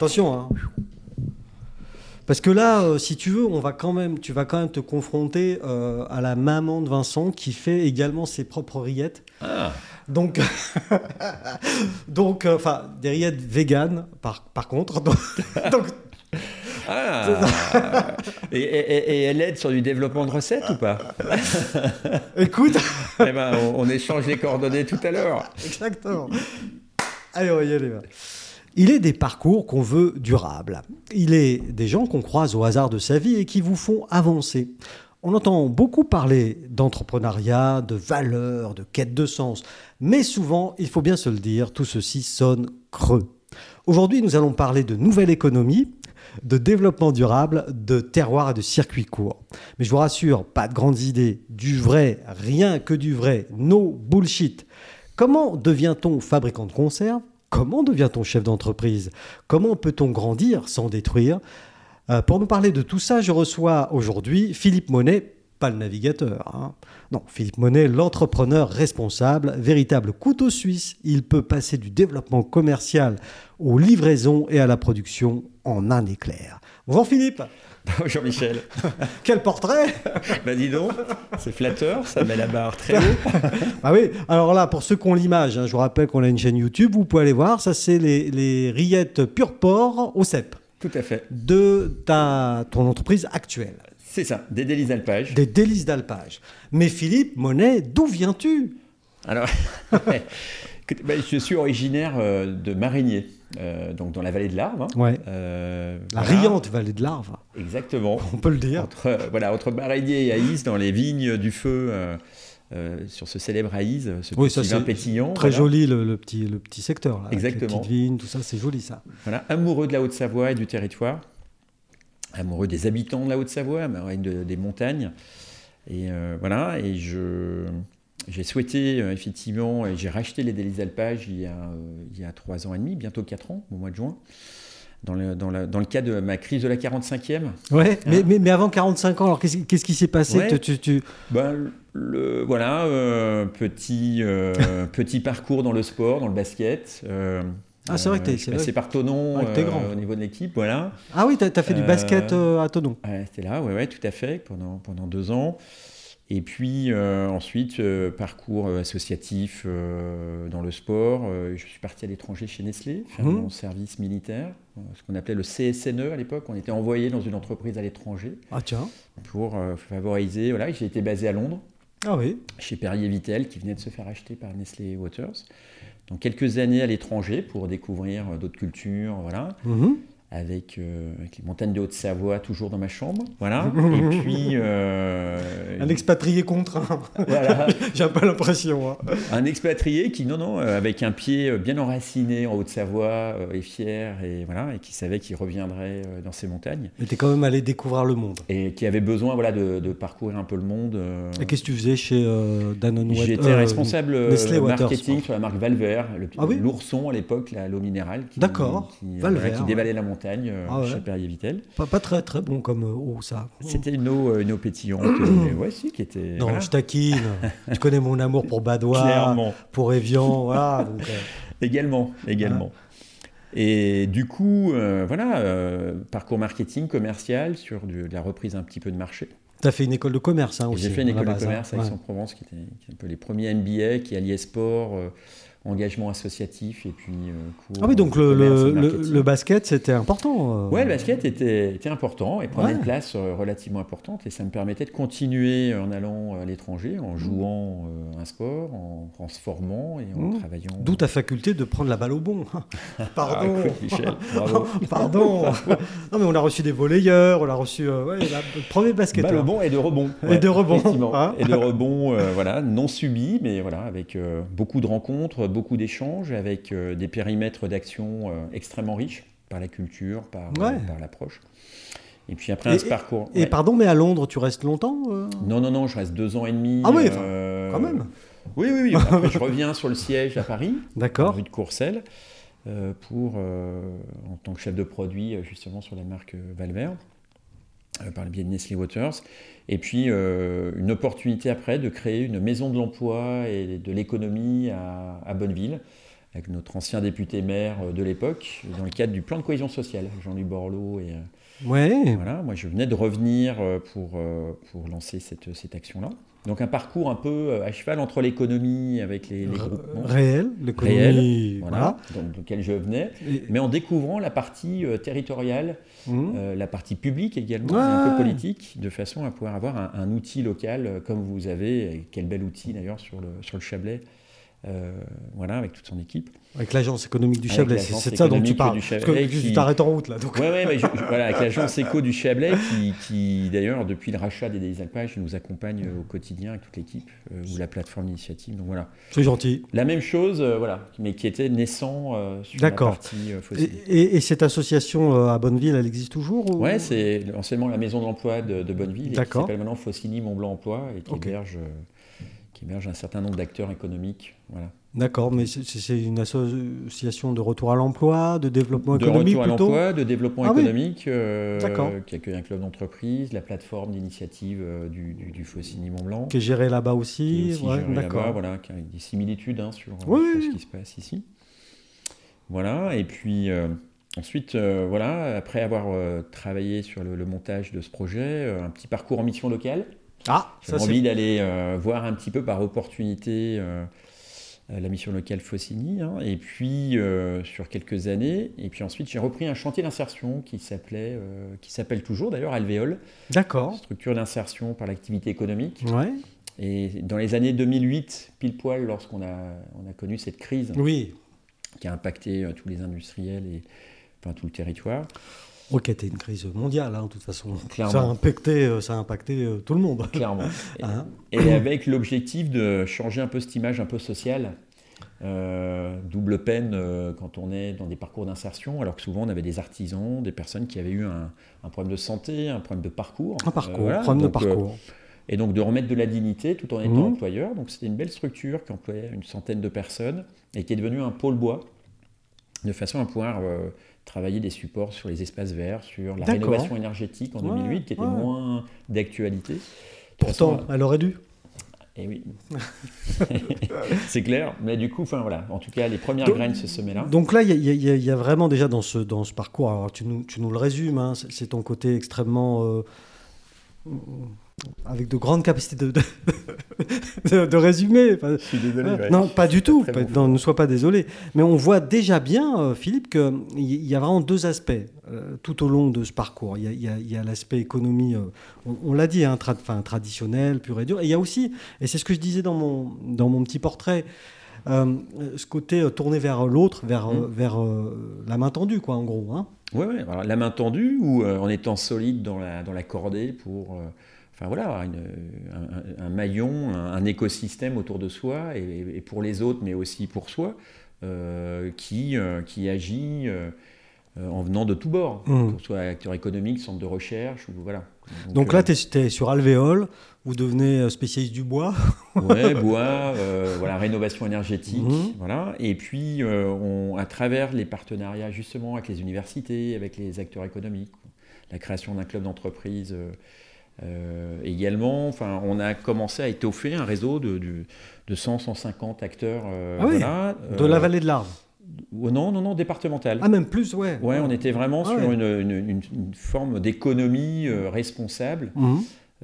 Attention, hein. Parce que là, euh, si tu veux, on va quand même, tu vas quand même te confronter euh, à la maman de Vincent qui fait également ses propres rillettes. Ah, Donc, donc, euh, enfin, des rillettes véganes, par, par contre. Donc, donc, ah. Et, et- et elle aide sur du développement de recettes ou pas? Écoute, Eh ben, on, on échange les coordonnées tout à l'heure. exactement. Allez, on va y aller. va. Il est des parcours qu'on veut durables. Il est des gens qu'on croise au hasard de sa vie et qui vous font avancer. On entend beaucoup parler d'entrepreneuriat, de valeurs, de quête de sens. Mais souvent, il faut bien se le dire, tout ceci sonne creux. Aujourd'hui, nous allons parler de nouvelle économie, de développement durable, de terroir et de circuits courts. Mais je vous rassure, pas de grandes idées, du vrai, rien que du vrai, no bullshit. Comment devient-on fabricant de conserve Comment devient-on chef d'entreprise? Comment peut-on grandir sans détruire? Euh, Pour nous parler de tout ça, je reçois aujourd'hui Philippe Monet, pas le navigateur. hein. Non, Philippe Monet, l'entrepreneur responsable, véritable couteau suisse. Il peut passer du développement commercial aux livraisons et à la production en un éclair. Bonjour Philippe, Bonjour Michel. quel portrait Bah dis donc, c'est flatteur, ça met la barre très haut. Ah oui, alors là, pour ceux qui ont l'image, hein, je vous rappelle qu'on a une chaîne YouTube, vous pouvez aller voir, ça c'est les, les rillettes pur porc au cep Tout à fait. de ta, ton entreprise actuelle, C'est ça, des délices d'alpage. des délices d'alpage. Mais Philippe Monet, d'où viens-tu? Alors, je suis originaire euh, de Marigné, euh, donc dans la vallée de l'Arve. hein. Ouais. Euh, La voilà. riante vallée de l'Arve, Exactement. on peut le dire. Entre, euh, voilà, entre Marigné et Aïs, dans les vignes du feu, sur ce célèbre Aïs, ce Oui, petit ça, vin pétillant. Très voilà. joli le, le petit, le petit secteur. Là, avec Exactement. Les petites vignes, tout ça, c'est joli ça. Voilà, amoureux de la Haute-Savoie et du territoire, amoureux des habitants de la Haute-Savoie, de- des montagnes. Et voilà, et je, j'ai souhaité euh, effectivement, et j'ai racheté les délices d'alpage il, y a, euh, il y a trois ans et demi, bientôt quatre ans, au mois de juin, dans le, dans la- dans le cadre de ma crise de la 45e. Ouais, mais, mais, mais avant 45 ans, alors qu'est-ce qu'est-ce qui s'est passé? Ouais. Tu- tu- tu- Ben, le, voilà, euh, petit, euh, petit parcours dans le sport, dans le basket. euh, Ah, c'est vrai que t'es- c'est passé par Tonon Ouais, au niveau de l'équipe, voilà. Ah oui, tu as, fait du basket à Tonon. Ouais, c'était là, ouais, ouais, tout à fait, pendant, pendant deux ans. Et puis euh, ensuite, euh, parcours euh, associatif euh, dans le sport. Je suis parti à l'étranger chez Nestlé, faire Mhm. mon service militaire, ce qu'on appelait le CSNE à l'époque. On était envoyé dans une entreprise à l'étranger Ah tiens. pour favoriser. Voilà, j'ai été basé à Londres, Ah oui. chez Perrier Vitel, qui venait de se faire acheter par Nestlé Waters. Donc quelques années à l'étranger pour découvrir d'autres cultures, voilà Mhm. Avec, euh, avec les montagnes de Haute-Savoie toujours dans ma chambre. Voilà. Et puis, euh, Un expatrié contraint. voilà, J'ai un peu l'impression. hein. un expatrié qui, non, non, euh, avec un pied bien enraciné en Haute-Savoie, euh, est fier et, voilà, et qui savait qu'il reviendrait euh, dans ces montagnes. Mais t'es quand même allé découvrir le monde. Et qui avait besoin voilà, de, de parcourir un peu le monde. euh. Et qu'est-ce que tu faisais chez euh, Danone Water J'étais responsable euh, Waters, marketing quoi. sur la marque Valver, le- Ah oui? l'ourson à l'époque, l'eau minérale, qui, D'accord. qui, euh, voilà, qui ouais. dévalait la montagne euh, Ah ouais. chez Perrier Vitel. Pas, pas très très bon comme euh, eau, ça. C'était une eau, euh, une eau pétillante, ouais, si, qui était. Non, voilà. je taquine. tu connais mon amour pour Badois, Clairement. pour Evian, voilà. Donc, euh, Également, également. Et du coup, euh, voilà, euh, parcours marketing, commercial, sur du- de la reprise un petit peu de marché. t'as fait une école de commerce hein, aussi. J'ai fait une école de hein. commerce à Ouais. Aix-en-Provence, qui était, qui est un peu les premiers MBA, qui alliait sport, engagement associatif et puis euh, cours Ah oui, donc le, basket, c'était important. euh. Ouais, le basket était, était important et prenait Ouais. une place euh, relativement importante et ça me permettait de continuer en allant à l'étranger, en jouant euh, un sport, en, en se formant et en Mmh. travaillant. D'où ta faculté de prendre la balle au bon. Ah, Pardon. écoute, Michel, bravo. Pardon. non, mais on a reçu des volleyeurs, on a reçu euh, ouais, la- le premier basket. Balle au bon et de rebond. Et de rebond, hein. et de rebond, euh, voilà, non subi, mais voilà, avec euh, beaucoup de rencontres, beaucoup d'échanges, avec euh, des périmètres d'action euh, extrêmement riches par la culture, par, euh, Ouais. par l'approche. Et puis après un Et- parcours. Et ouais. pardon, mais à Londres, tu restes longtemps euh? Non, non, non, je reste deux ans et demi. Ah oui, enfin, euh, quand même. Oui, oui, oui. Après, je reviens sur le siège à Paris, D'accord. rue de Courcelles, euh, pour, en tant que chef de produit, justement sur la marque Valverde, par le biais de Nestlé Waters. Et puis, euh, une opportunité après de créer une maison de l'emploi et de l'économie à, à Bonneville, avec notre ancien député maire de l'époque, dans le cadre du plan de cohésion sociale, Jean-Louis Borloo. Et, ouais. Voilà, moi je venais de revenir pour, pour lancer cette, cette action-là. Donc un parcours un peu à cheval entre l'économie avec les, les groupements. Réel, l'économie, voilà, Dans, lequel je venais, mais en découvrant la partie territoriale, mmh. euh, la partie publique également, un peu politique, de façon à pouvoir avoir un, un outil local comme vous avez, et quel bel outil d'ailleurs sur le, sur le Chablais, euh, voilà, avec toute son équipe. Avec l'agence économique du Chablais, c'est ça dont tu parles. Parce que qui... tu t'arrêtes en route là. Donc. Ouais, ouais, mais voilà, avec l'agence éco du Chablais qui, qui d'ailleurs, depuis le rachat des, des alpages, nous accompagne au quotidien avec toute l'équipe, euh, ou la plateforme d'initiative. Donc voilà. C'est gentil. La même chose, euh, voilà, mais qui était naissant euh, sur la partie fossile. Et, et, cette association à Bonneville, elle existe toujours ou... Ouais, c'est anciennement la maison d'emploi de, de, Bonneville, qui s'appelle maintenant Fossili Mont Blanc Emploi et qui okay. héberge qui émerge un certain nombre d'acteurs économiques. Voilà. D'accord, mais c'est une association de retour à l'emploi, de développement de économique De retour plutôt à l'emploi, de développement ah économique, oui. euh, qui accueille un club d'entreprise, la plateforme d'initiative euh, du, du, du Faucigny Mont Blanc. Qui est gérée là-bas aussi. Qui est aussi ouais, d'accord. Voilà, qui a des similitudes hein, sur, oui, sur, ce qui se passe ici. Voilà, et puis euh, ensuite, euh, voilà, après avoir euh, travaillé sur le, le, montage de ce projet, un petit parcours en mission locale. Ah, J'ai envie d'aller euh, voir un petit peu par opportunité euh, la mission locale Faucigny, hein, et puis euh, sur quelques années, et puis ensuite j'ai repris un chantier d'insertion qui s'appelait, qui s'appelle toujours d'ailleurs Alvéole. D'accord. Structure d'insertion par l'activité économique. Ouais. Et dans les années 2008, pile poil, lorsqu'on a, on a connu cette crise, oui. qui a impacté tous les industriels et enfin tout le territoire. Qui était une crise mondiale, hein, de toute façon. Clairement. Ça a impacté, ça a impacté euh, tout le monde. Clairement. Hein et avec l'objectif de changer un peu cette image un peu sociale. Euh, double peine euh, quand on est dans des parcours d'insertion, alors que souvent on avait des artisans, des personnes qui avaient eu un, un problème de santé, un problème de parcours. Un parcours, voilà. problème donc, de parcours. et donc de remettre de la dignité tout en étant mmh. employeur. Donc c'était une belle structure qui employait une centaine de personnes et qui est devenue un pôle bois, de façon à pouvoir travailler des supports sur les espaces verts, sur la rénovation énergétique en 2008, ouais, qui était ouais. moins d'actualité. Pourtant, façon, elle aurait dû. Et oui, c'est clair. Mais du coup, enfin voilà. En tout cas, les premières donc, graines se semaient là. Donc là, il y, y, y, a vraiment déjà dans ce dans ce parcours. Alors tu nous tu nous le résumes. Hein, c'est ton côté extrêmement euh, avec de grandes capacités de, de, de. Je suis désolé. Ouais. Non, pas du tout. Pas, non, ne sois pas désolé. Mais on voit déjà bien, euh, Philippe, qu'il y a vraiment deux aspects euh, tout au long de ce parcours. Il y a, l'aspect économie, euh, on, on l'a dit, hein, tra traditionnel, pur et dur. Et il y a aussi, et c'est ce que je disais dans mon, dans mon petit portrait, euh, ce côté tourné vers l'autre, vers, mmh. vers la main tendue, quoi, en gros. Hein. Oui, ouais. La main tendue ou en étant solide dans la, dans la cordée pour enfin voilà, une, un, un, maillon, un, un, écosystème autour de soi et, et, pour les autres, mais aussi pour soi, euh, qui, euh, qui agit euh, en venant de tous bords, mmh. que ce soit acteur économique, centre de recherche, ou voilà. Donc, Donc là, tu es, es, sur Alvéole, vous devenez spécialiste du bois. ouais, bois, voilà, rénovation énergétique, mmh. voilà. Et puis, on, à travers les partenariats justement avec les universités, avec les acteurs économiques, la création d'un club d'entreprise euh, également, enfin, on a commencé à étoffer un réseau de, de, de 100-150 acteurs. Euh, ah oui, voilà, de la vallée de l'Arve non, non, non, départemental. Ah, même plus, ouais. Ouais, on était vraiment ah, sur ouais. une, une, forme d'économie euh, responsable. Mmh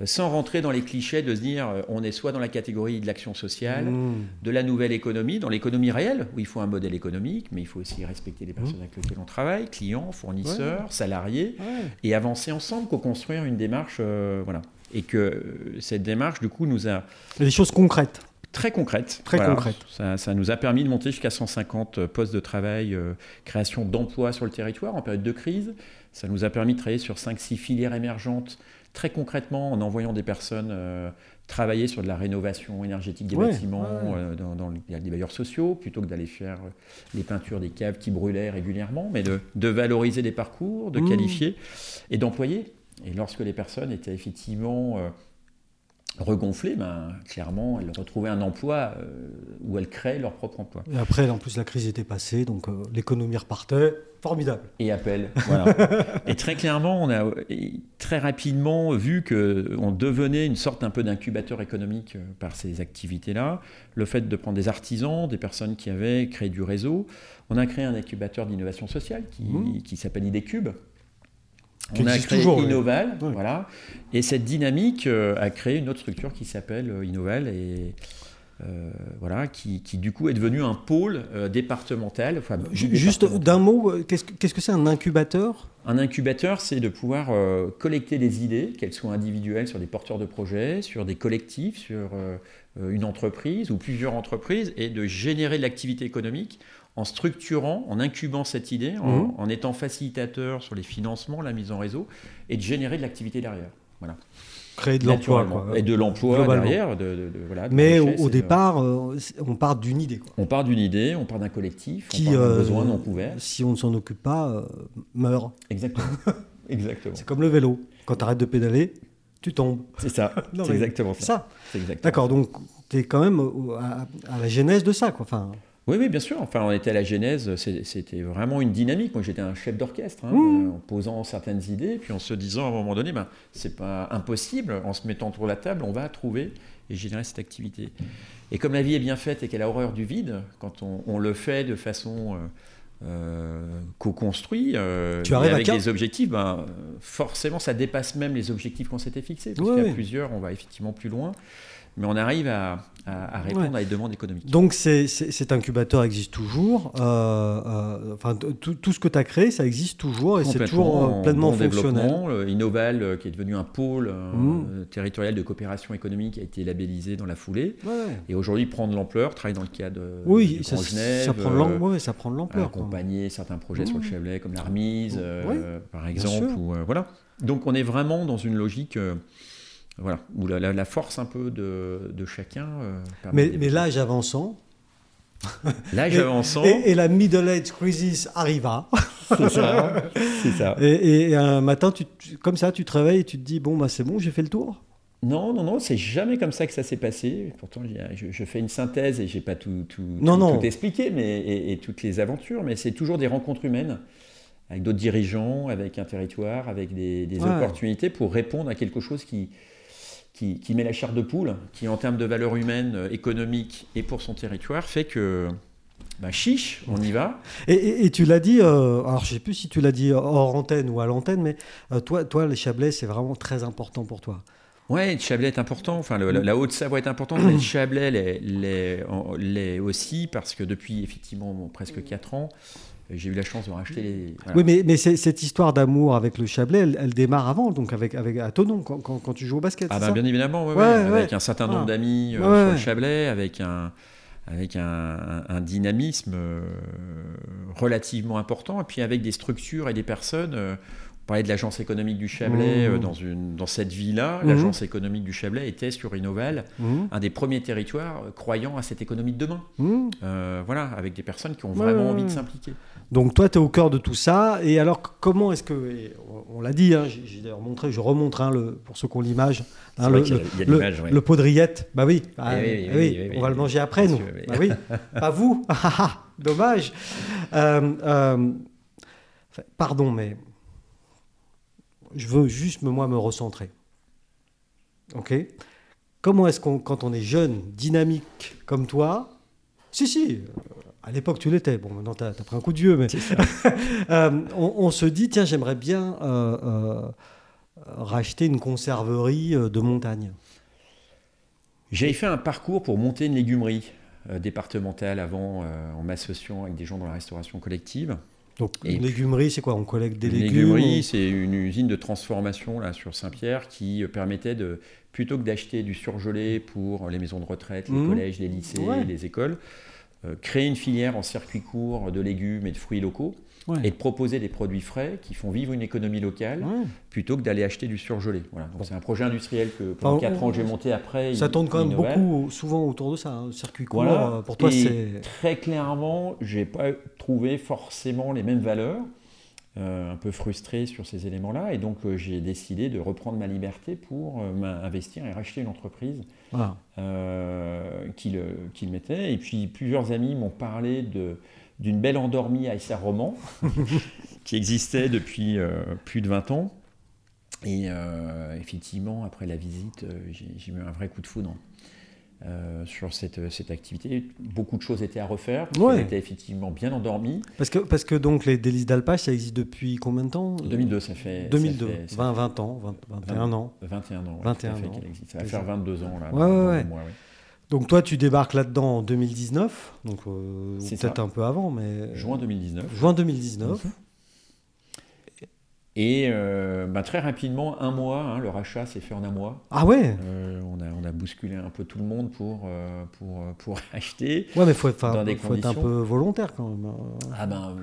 sans rentrer dans les clichés de se dire on est soit dans la catégorie de l'action sociale, mmh. de la nouvelle économie, dans l'économie réelle, où il faut un modèle économique, mais il faut aussi respecter les personnes mmh. avec lesquelles on travaille, clients, fournisseurs, ouais. salariés, ouais. et avancer ensemble, co-construire une démarche. Euh, voilà. Et que euh, cette démarche, du coup, nous a. Des choses concrètes. Très concrètes. Très voilà. concrètes. Ça, ça, nous a permis de monter jusqu'à 150 postes de travail, euh, création d'emplois sur le territoire en période de crise. Ça nous a permis de travailler sur 5-6 filières émergentes très concrètement en envoyant des personnes euh, travailler sur de la rénovation énergétique des ouais, bâtiments ouais. euh, dans, dans les bailleurs sociaux, plutôt que d'aller faire les peintures des caves qui brûlaient régulièrement, mais de, de valoriser des parcours, de mmh. qualifier et d'employer. Et lorsque les personnes étaient effectivement euh, regonflées, ben, clairement, elles retrouvaient un emploi euh, où elles créaient leur propre emploi. Et après, en plus, la crise était passée, donc l'économie repartait. Formidable. Et appel, voilà. et très clairement, on a très rapidement vu qu'on devenait une sorte un peu d'incubateur économique par ces activités-là. Le fait de prendre des artisans, des personnes qui avaient créé du réseau. On a créé un incubateur d'innovation sociale qui, mmh. qui s'appelle IDCube, on a créé Innoval, voilà. Et cette dynamique euh, a créé une autre structure qui s'appelle euh, Innoval et euh, voilà, qui, du coup est devenu un pôle départemental. Juste d'un mot, qu'est-ce que c'est -ce un incubateur? Un incubateur, c'est de pouvoir collecter des idées, qu'elles soient individuelles sur des porteurs de projets, sur des collectifs, sur une entreprise ou plusieurs entreprises, et de générer de l'activité économique en structurant, en incubant cette idée, mhm. en, étant facilitateur sur les financements, la mise en réseau, et de générer de l'activité derrière. Voilà. Créer de l'emploi. Et de l'emploi derrière. Mais au, départ, euh, on part d'une idée. On part d'une idée, on part d'un collectif, Qui, on part d'un euh, besoin non couvert. Si on ne s'en occupe pas, euh, meurt. Exactement. exactement. C'est comme le vélo. Quand tu arrêtes de pédaler, tu tombes. C'est ça. c'est exactement ça. ça. D'accord, donc tu es quand même à, à, la genèse de ça. Quoi. Enfin, oui, oui, bien sûr. Enfin, on était à la genèse, c'était vraiment une dynamique. Moi, j'étais un chef d'orchestre, hein, mmh. en posant certaines idées, puis en se disant à un moment donné, ben, c'est pas impossible, en se mettant autour de la table, on va trouver et générer cette activité. Et comme la vie est bien faite et qu'elle a horreur du vide, quand on, le fait de façon euh, euh, co-construite, euh, avec des objectifs, ben, forcément, ça dépasse même les objectifs qu'on s'était fixés. Parce qu'à plusieurs, on va effectivement plus loin mais on arrive à, répondre à des demandes économiques. Donc cet incubateur existe toujours. Euh, euh, enfin, tout, ce que tu as créé, ça existe toujours et c'est toujours euh, pleinement fonctionnel. Innoval, qui est devenu un pôle mmh. territorial de coopération économique, a été labellisé dans la foulée. Et aujourd'hui, prend de l'ampleur, travaille dans le cadre de, ça, Genève. Ça prend de l'ampleur. Accompagner certains projets sur le mmh. Chablais, comme l'Armise, par exemple. Ou, voilà. Donc on est vraiment dans une logique voilà, où la, force un peu de, chacun. Euh, mais, mais l'âge avançant. L'âge avançant. Et, la middle age crisis arriva. C'est ça. ça. Et, un matin, tu, comme ça, tu te réveilles et tu te dis bon, bah, c'est bon, j'ai fait le tour. Non, non, non, c'est jamais comme ça que ça s'est passé. Pourtant, je, fais une synthèse et j'ai pas tout, tout, non, expliqué, mais et, toutes les aventures, mais c'est toujours des rencontres humaines avec d'autres dirigeants, avec un territoire, avec des, opportunités pour répondre à quelque chose qui, qui, met la chair de poule, qui en termes de valeur humaine, euh, économique et pour son territoire, fait que bah, chiche, on y va. Et, tu l'as dit, euh, alors je ne sais plus si tu l'as dit hors antenne ou à l'antenne, mais euh, toi, toi, les Chablais, c'est vraiment très important pour toi. Ouais, le Chablais est important. Enfin, la, Haute-Savoie est importante, mais le Chablais l'est aussi parce que depuis effectivement presque 4 ans, j'ai eu la chance de racheter les. Oui, mais, mais cette histoire d'amour avec le Chablais, elle, démarre avant, donc avec, avec à Tonon, quand, quand, tu joues au basket. Ah, bah, bien évidemment, ouais, avec un certain nombre d'amis euh, sur le Chablais, avec un, avec un, un, dynamisme euh, relativement important, et puis avec des structures et des personnes. Euh, on parlait de l'agence économique du Chablais mmh. dans, une, dans cette ville-là. Mmh. L'agence économique du Chablais était sur Innoval, mmh. un des premiers territoires croyant à cette économie de demain. voilà, avec des personnes qui ont vraiment envie de s'impliquer. Donc toi, tu es au cœur de tout ça. Et alors, comment est-ce que... On, l'a dit, hein, j'ai d'ailleurs montré, je remontre hein, le, pour ceux qui ont l'image, hein, le, le, le, pot de rillette. Bah oui, ah, eh oui, on va le manger après, nous. Bah oui, pas vous. Ah, ah, dommage. Euh, euh, pardon, mais je veux juste, moi, me recentrer. OK? Comment est-ce qu'on, quand on est jeune, dynamique comme toi, si, si, à l'époque, tu l'étais. Bon, maintenant, tu as, pris un coup de vieux, mais euh, on, se dit, tiens, j'aimerais bien euh, euh, racheter une conserverie de montagne. J'avais fait un parcours pour monter une légumerie départementale avant, en m'associant avec des gens dans la restauration collective. Donc, une légumerie, c'est quoi? On collecte des une légumes légumerie, c'est une usine de transformation là, sur Saint-Pierre qui permettait de, plutôt que d'acheter du surgelé pour les maisons de retraite, les mmh. collèges, les lycées, les écoles, créer une filière en circuit court de légumes et de fruits locaux. et de proposer des produits frais qui font vivre une économie locale plutôt que d'aller acheter du surgelé. Voilà. C'est un projet industriel que pendant 4 ans j'ai monté après. Ça tourne quand même beaucoup, souvent autour de ça, un hein, circuit court. Euh, pour toi, c'est. Très clairement, j'ai pas trouvé forcément les mêmes valeurs. Euh, un peu frustré sur ces éléments-là. Et donc, euh, j'ai décidé de reprendre ma liberté pour euh, investir et racheter une entreprise qui, le, mettait. Et puis, plusieurs amis m'ont parlé d'une belle endormie à SR Roman, qui existait depuis plus de 20 ans. Et euh, effectivement, après la visite, euh, j'ai j'ai eu un vrai coup de foudre euh, sur cette, cette activité. Beaucoup de choses étaient à refaire. Ouais. qu'elle était effectivement bien endormie. Parce que, parce que donc les délices d'alpage, ça existe depuis combien de temps? 2002, ça fait. 2002, ça fait- ça 20, 20 ans, 20, 21 ans. fait 21 ans. ouais, 21 tout à fait ans. existe. Ça va faire 22 ans là. Ouais, mois. Donc toi, tu débarques là-dedans en 2019, donc euh, peut-être un peu avant, mais Juin 2019. juin 2019. Mhm. Et euh, bah, très rapidement, un mois, hein, le rachat s'est fait en un mois. Ah ouais, Euh, on, a, on a bousculé un peu tout le monde pour, euh, pour, pour acheter. ouais, mais faut, être- Dans des faut être un peu volontaire quand même. hein. Ah ben,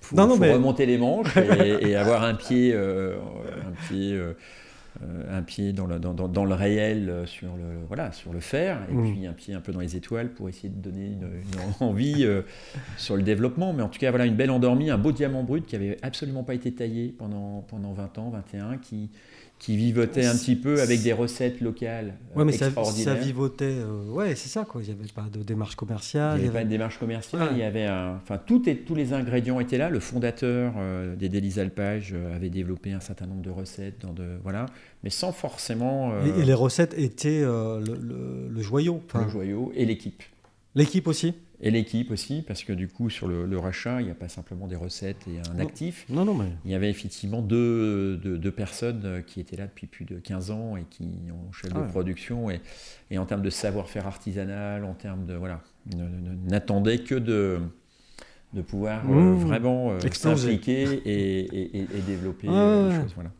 faut, Non, non, faut mais- remonter les manches et, et avoir un pied, un pied, un pied dans le, dans, dans- dans le réel euh, sur le, voilà, sur le faire, et Mm. puis un pied un peu dans les étoiles pour essayer de donner une, une envie euh, sur le développement. Mais en tout cas, voilà, une belle endormie, un beau diamant brut qui avait absolument pas été taillé pendant, pendant 20 ans, 21, qui, qui vivotait un petit peu avec des recettes locales euh, Ouais, mais ça, ça vivotait. euh, ouais, c'est ça quoi. Il n'y avait pas de démarche commerciale. n'y il y avait pas de démarche commerciale, il y avait un, enfin tout et, tous les ingrédients étaient là. Le fondateur euh, des délices alpages euh, avait développé un certain nombre de recettes dans de voilà, mais sans forcément Et, et les recettes étaient le, le- le joyau. Enfin, le joyau et l'équipe. L'équipe aussi? Et l'équipe aussi, parce que du coup sur le, le rachat, il n'y a pas simplement des recettes et un Non. actif. Non, non, mais. Il y avait effectivement deux, deux- deux personnes euh, qui étaient là depuis plus de 15 ans et qui ont chef Ah de ouais. production. Et, et en termes de savoir-faire artisanal, en termes de. Voilà, n'attendaient que de, de pouvoir euh, Mmh. vraiment euh, s'impliquer et, et- et- et développer Ouais, euh, ouais, les choses. Voilà.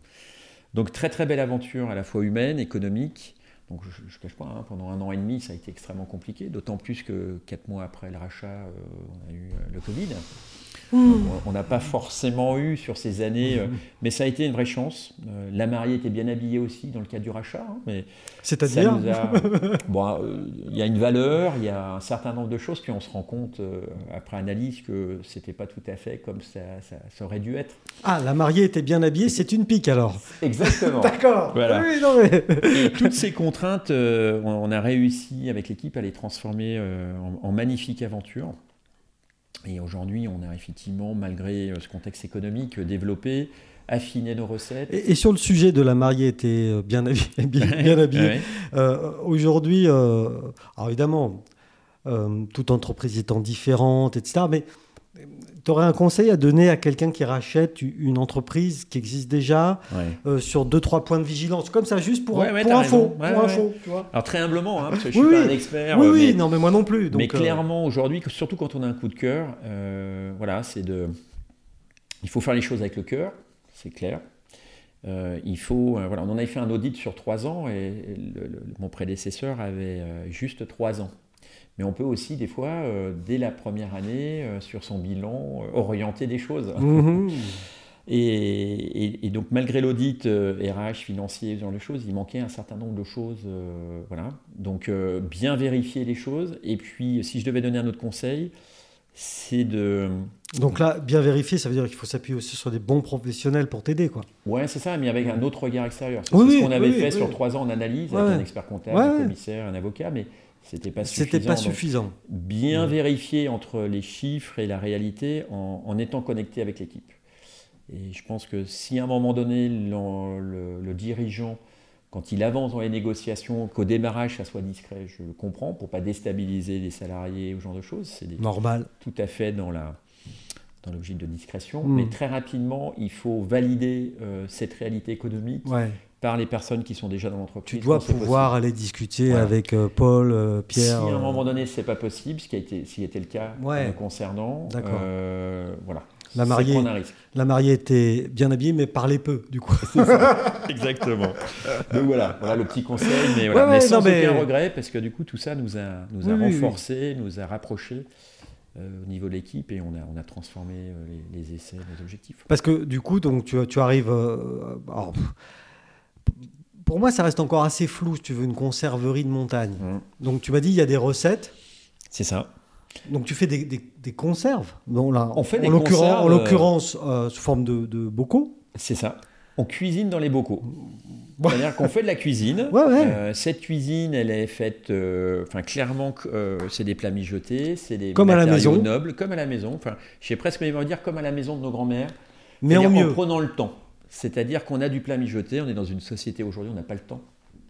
Donc très très belle aventure à la fois humaine, économique. Donc je ne cache pas, hein, pendant un an et demi, ça a été extrêmement compliqué, d'autant plus que quatre mois après le rachat, euh, on a eu euh, le Covid. Mmh. Donc, on- n'a pas forcément eu sur ces années, euh, mais ça a été une vraie chance. Euh, la mariée était bien habillée aussi dans le cadre du rachat, hein, mais C'est-à-dire nous a. Bon, il y a une valeur, il y a un certain nombre de choses, puis on se rend compte après analyse que c'était pas tout à fait comme ça, ça- ça aurait dû être. Ah, la mariée était bien habillée, c'est une pique alors. Exactement. D'accord. Voilà. Oui, non, mais... Et toutes ces contraintes, euh, on, a réussi avec l'équipe à les transformer euh, en, en magnifiques aventures. Et aujourd'hui, on a effectivement, malgré euh, ce contexte économique, développé, affiné nos recettes. et, et sur le sujet de la mariée était bien habillée, bien, habillée. Euh, Aujourd'hui, alors évidemment, toute entreprise étant différente, etc. Mais tu aurais un conseil à donner à quelqu'un qui rachète une entreprise qui existe déjà Ouais. euh, sur deux trois points de vigilance, comme ça, juste pour, Ouais, ouais, pour info, pour info, tu vois. Alors très humblement, hein, parce que je suis pas oui. un expert. oui, oui, mais, non, mais moi non plus. Donc, mais euh, clairement, aujourd'hui, surtout quand on a un coup de cœur, euh, voilà, c'est de. Il faut faire les choses avec le cœur, c'est clair. Euh, il faut, euh, voilà, on en avait fait un audit sur trois ans et le- le- mon prédécesseur avait euh, juste trois ans. Mais on peut aussi, des fois, euh, dès la première année, euh, sur son bilan, euh, orienter des choses. mhm. Et, et- et donc, malgré l'audit RH, financier, ce genre de choses, il manquait un certain nombre de choses. voilà. Donc, bien vérifier les choses. Et puis, si je devais donner un autre conseil, c'est de. Donc là, bien vérifier, ça veut dire qu'il faut s'appuyer aussi sur des bons professionnels pour t'aider, quoi. Ouais, c'est ça, mais avec un autre regard extérieur. C'est Oui, ce qu'on avait oui, fait oui, sur trois ans en analyse avec ouais. un expert comptable, Ouais, un commissaire, un avocat, mais c'était pas suffisant. C'était pas suffisant. bien Ouais. vérifier entre les chiffres et la réalité en, en étant connecté avec l'équipe. Et je pense que si à un moment donné, le, le dirigeant, quand il avance dans les négociations, qu'au démarrage, ça soit discret, je le comprends, pour pas déstabiliser les salariés ou ce genre de choses, c'est Normal. tout à fait dans la dans l'objectif de discrétion, Mm. mais très rapidement, il faut valider euh, cette réalité économique Ouais. Par les personnes qui sont déjà dans Tu l'entreprise. dois quand c'est pouvoir aller discuter Voilà. avec euh, Paul, euh. Pierre. Si à un euh, moment donné, c'est pas possible, ce qui a été, était le cas Ouais. concernant, D'accord. voilà. La mariée. La mariée était bien habillée, mais parlait peu, du coup. Exactement. Donc voilà, voilà le petit conseil, mais, voilà. Ouais, mais sans non, mais- aucun regret, parce que du coup, tout ça nous a, nous a Oui, oui, oui. renforcés, nous a rapprochés au niveau de l'équipe et on a, on a transformé les, les essais, les objectifs. Parce que du coup, donc, tu, tu arrives. euh, alors, pour moi, ça reste encore assez flou, si tu veux, une conserverie de montagne. Hum, Donc, tu m'as dit, il y a des recettes. C'est ça. Donc, tu fais des, des- des conserves. Bon, là, On fait en des conserves, En euh, l'occurrence, euh, sous forme de, de bocaux. C'est ça. On cuisine dans les bocaux. Ouais. C'est-à-dire qu'on fait de la cuisine. Ouais, ouais. Euh, cette cuisine, elle est faite, euh, enfin clairement, euh, c'est des plats mijotés, c'est des Comme à la matériaux maison. nobles, comme à la maison. Enfin, j'ai presque envie de dire comme à la maison de nos grands-mères. Mais en mieux. prenant le temps. C'est-à-dire qu'on a du plat mijoté, on est dans une société aujourd'hui, on n'a pas le temps.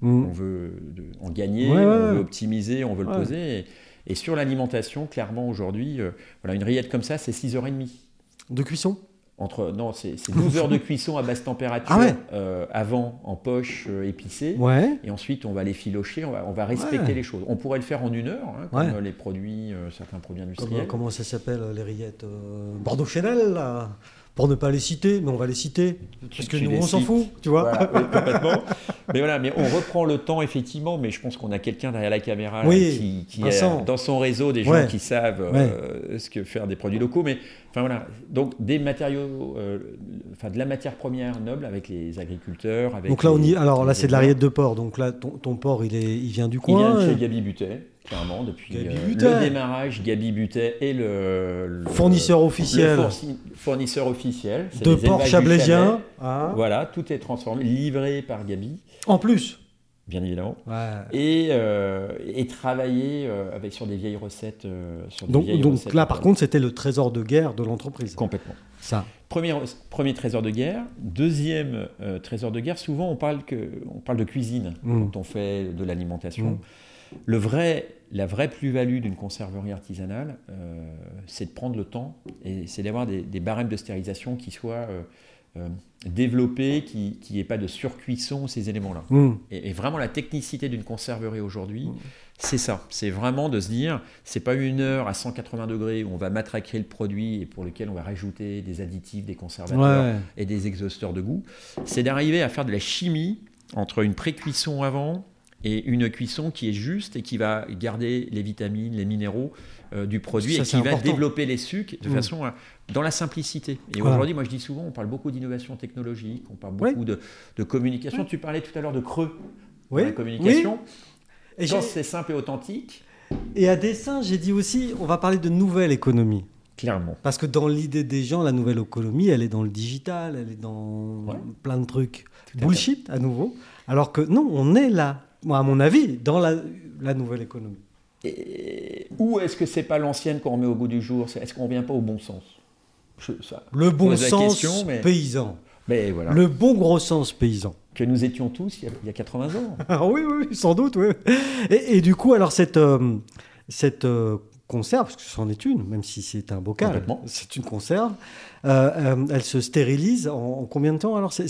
Mm. On veut en gagner, Ouais, on veut optimiser, on veut le poser. Et, et sur l'alimentation, clairement aujourd'hui, euh, voilà, une rillette comme ça, c'est 6h30. De cuisson? Entre, non, c'est c'est 12 heures de cuisson à basse température, Ah ouais. euh, avant en poche euh, épicée. Ouais. Et ensuite, on va les filocher, on va, on va respecter Ouais. les choses. On pourrait le faire en une heure, hein, comme les produits, certains produits industriels. comment ça s'appelle les rillettes Bordeaux Chanel là? Pour ne pas les citer, mais on va les citer. Parce que nous, on s'en fout, tu vois Voilà, oui, complètement. Mais voilà, mais on reprend le temps effectivement, mais je pense qu'on a quelqu'un derrière la caméra là, qui, qui a dans son réseau des gens Ouais. qui savent euh, ce que faire des produits locaux. Mais enfin voilà, donc des matériaux, euh, enfin de la matière première noble avec les agriculteurs. Avec Donc là, on y... Alors là, c'est de la éleveurs. rillette de porc. Donc là, ton, ton porc, il, est... il vient du Il coin. vient de euh, chez Gabi Butet, clairement, depuis euh, le démarrage. Gabi Butet est le, le- Fournisseur officiel fourni- fournisseur officiel. De chablaisien. Chablais. hein. Voilà, tout est transformé, livré par Gabi, En plus. bien évidemment. Ouais. et, euh, et travailler euh, avec sur des vieilles recettes. euh, sur des Donc, vieilles donc recettes là, par contre, c'était le trésor de guerre de l'entreprise. complètement. Ça. Premier, premier trésor de guerre. Deuxième euh, trésor de guerre. Souvent, on parle que on parle de cuisine Mm. quand on fait de l'alimentation. Mm. Le vrai, la vraie plus-value d'une conserverie artisanale, euh, c'est de prendre le temps et c'est d'avoir des, des barèmes de stérilisation qui soient euh, euh, développés, qui n'y ait pas de surcuisson ces éléments-là. Mm. Et, et vraiment la technicité d'une conserverie aujourd'hui, Mm. c'est ça. C'est vraiment de se dire, c'est pas une heure à 180 degrés où on va matraquer le produit et pour lequel on va rajouter des additifs, des conservateurs Ouais. et des exhausteurs de goût. C'est d'arriver à faire de la chimie entre une pré-cuisson avant et une cuisson qui est juste et qui va garder les vitamines, les minéraux euh, du produit Ça, et qui va important. développer les sucs de Mm. façon à- dans la simplicité. Et Voilà. aujourd'hui, moi je dis souvent, on parle beaucoup d'innovation technologique, on parle beaucoup de, de communication. Tu parlais tout à l'heure de creux Oui. dans la communication. Et, Quand j'ai- c'est simple et authentique, et à dessein, j'ai dit aussi, on va parler de nouvelle économie. clairement. Parce que dans l'idée des gens, la nouvelle économie, elle est dans le digital, elle est dans Ouais. plein de trucs. Tout à Bullshit, à nouveau. Alors que non, on est là, moi, à mon avis, dans la, la nouvelle économie. Et où est-ce que c'est pas l'ancienne qu'on remet au goût du jour? Est-ce qu'on revient pas au bon sens? Je- ça. Le bon sens question, mais- paysan. Mais voilà. Le bon gros sens paysan. Que nous étions tous il y a, il y a 80 ans. Ah oui, oui, sans doute, oui. Et, et du coup, alors cette, euh, cette euh, conserve, parce que c'en est une, même si c'est un bocal, c'est une conserve, euh, elle se stérilise en, en combien de temps alors? C'est-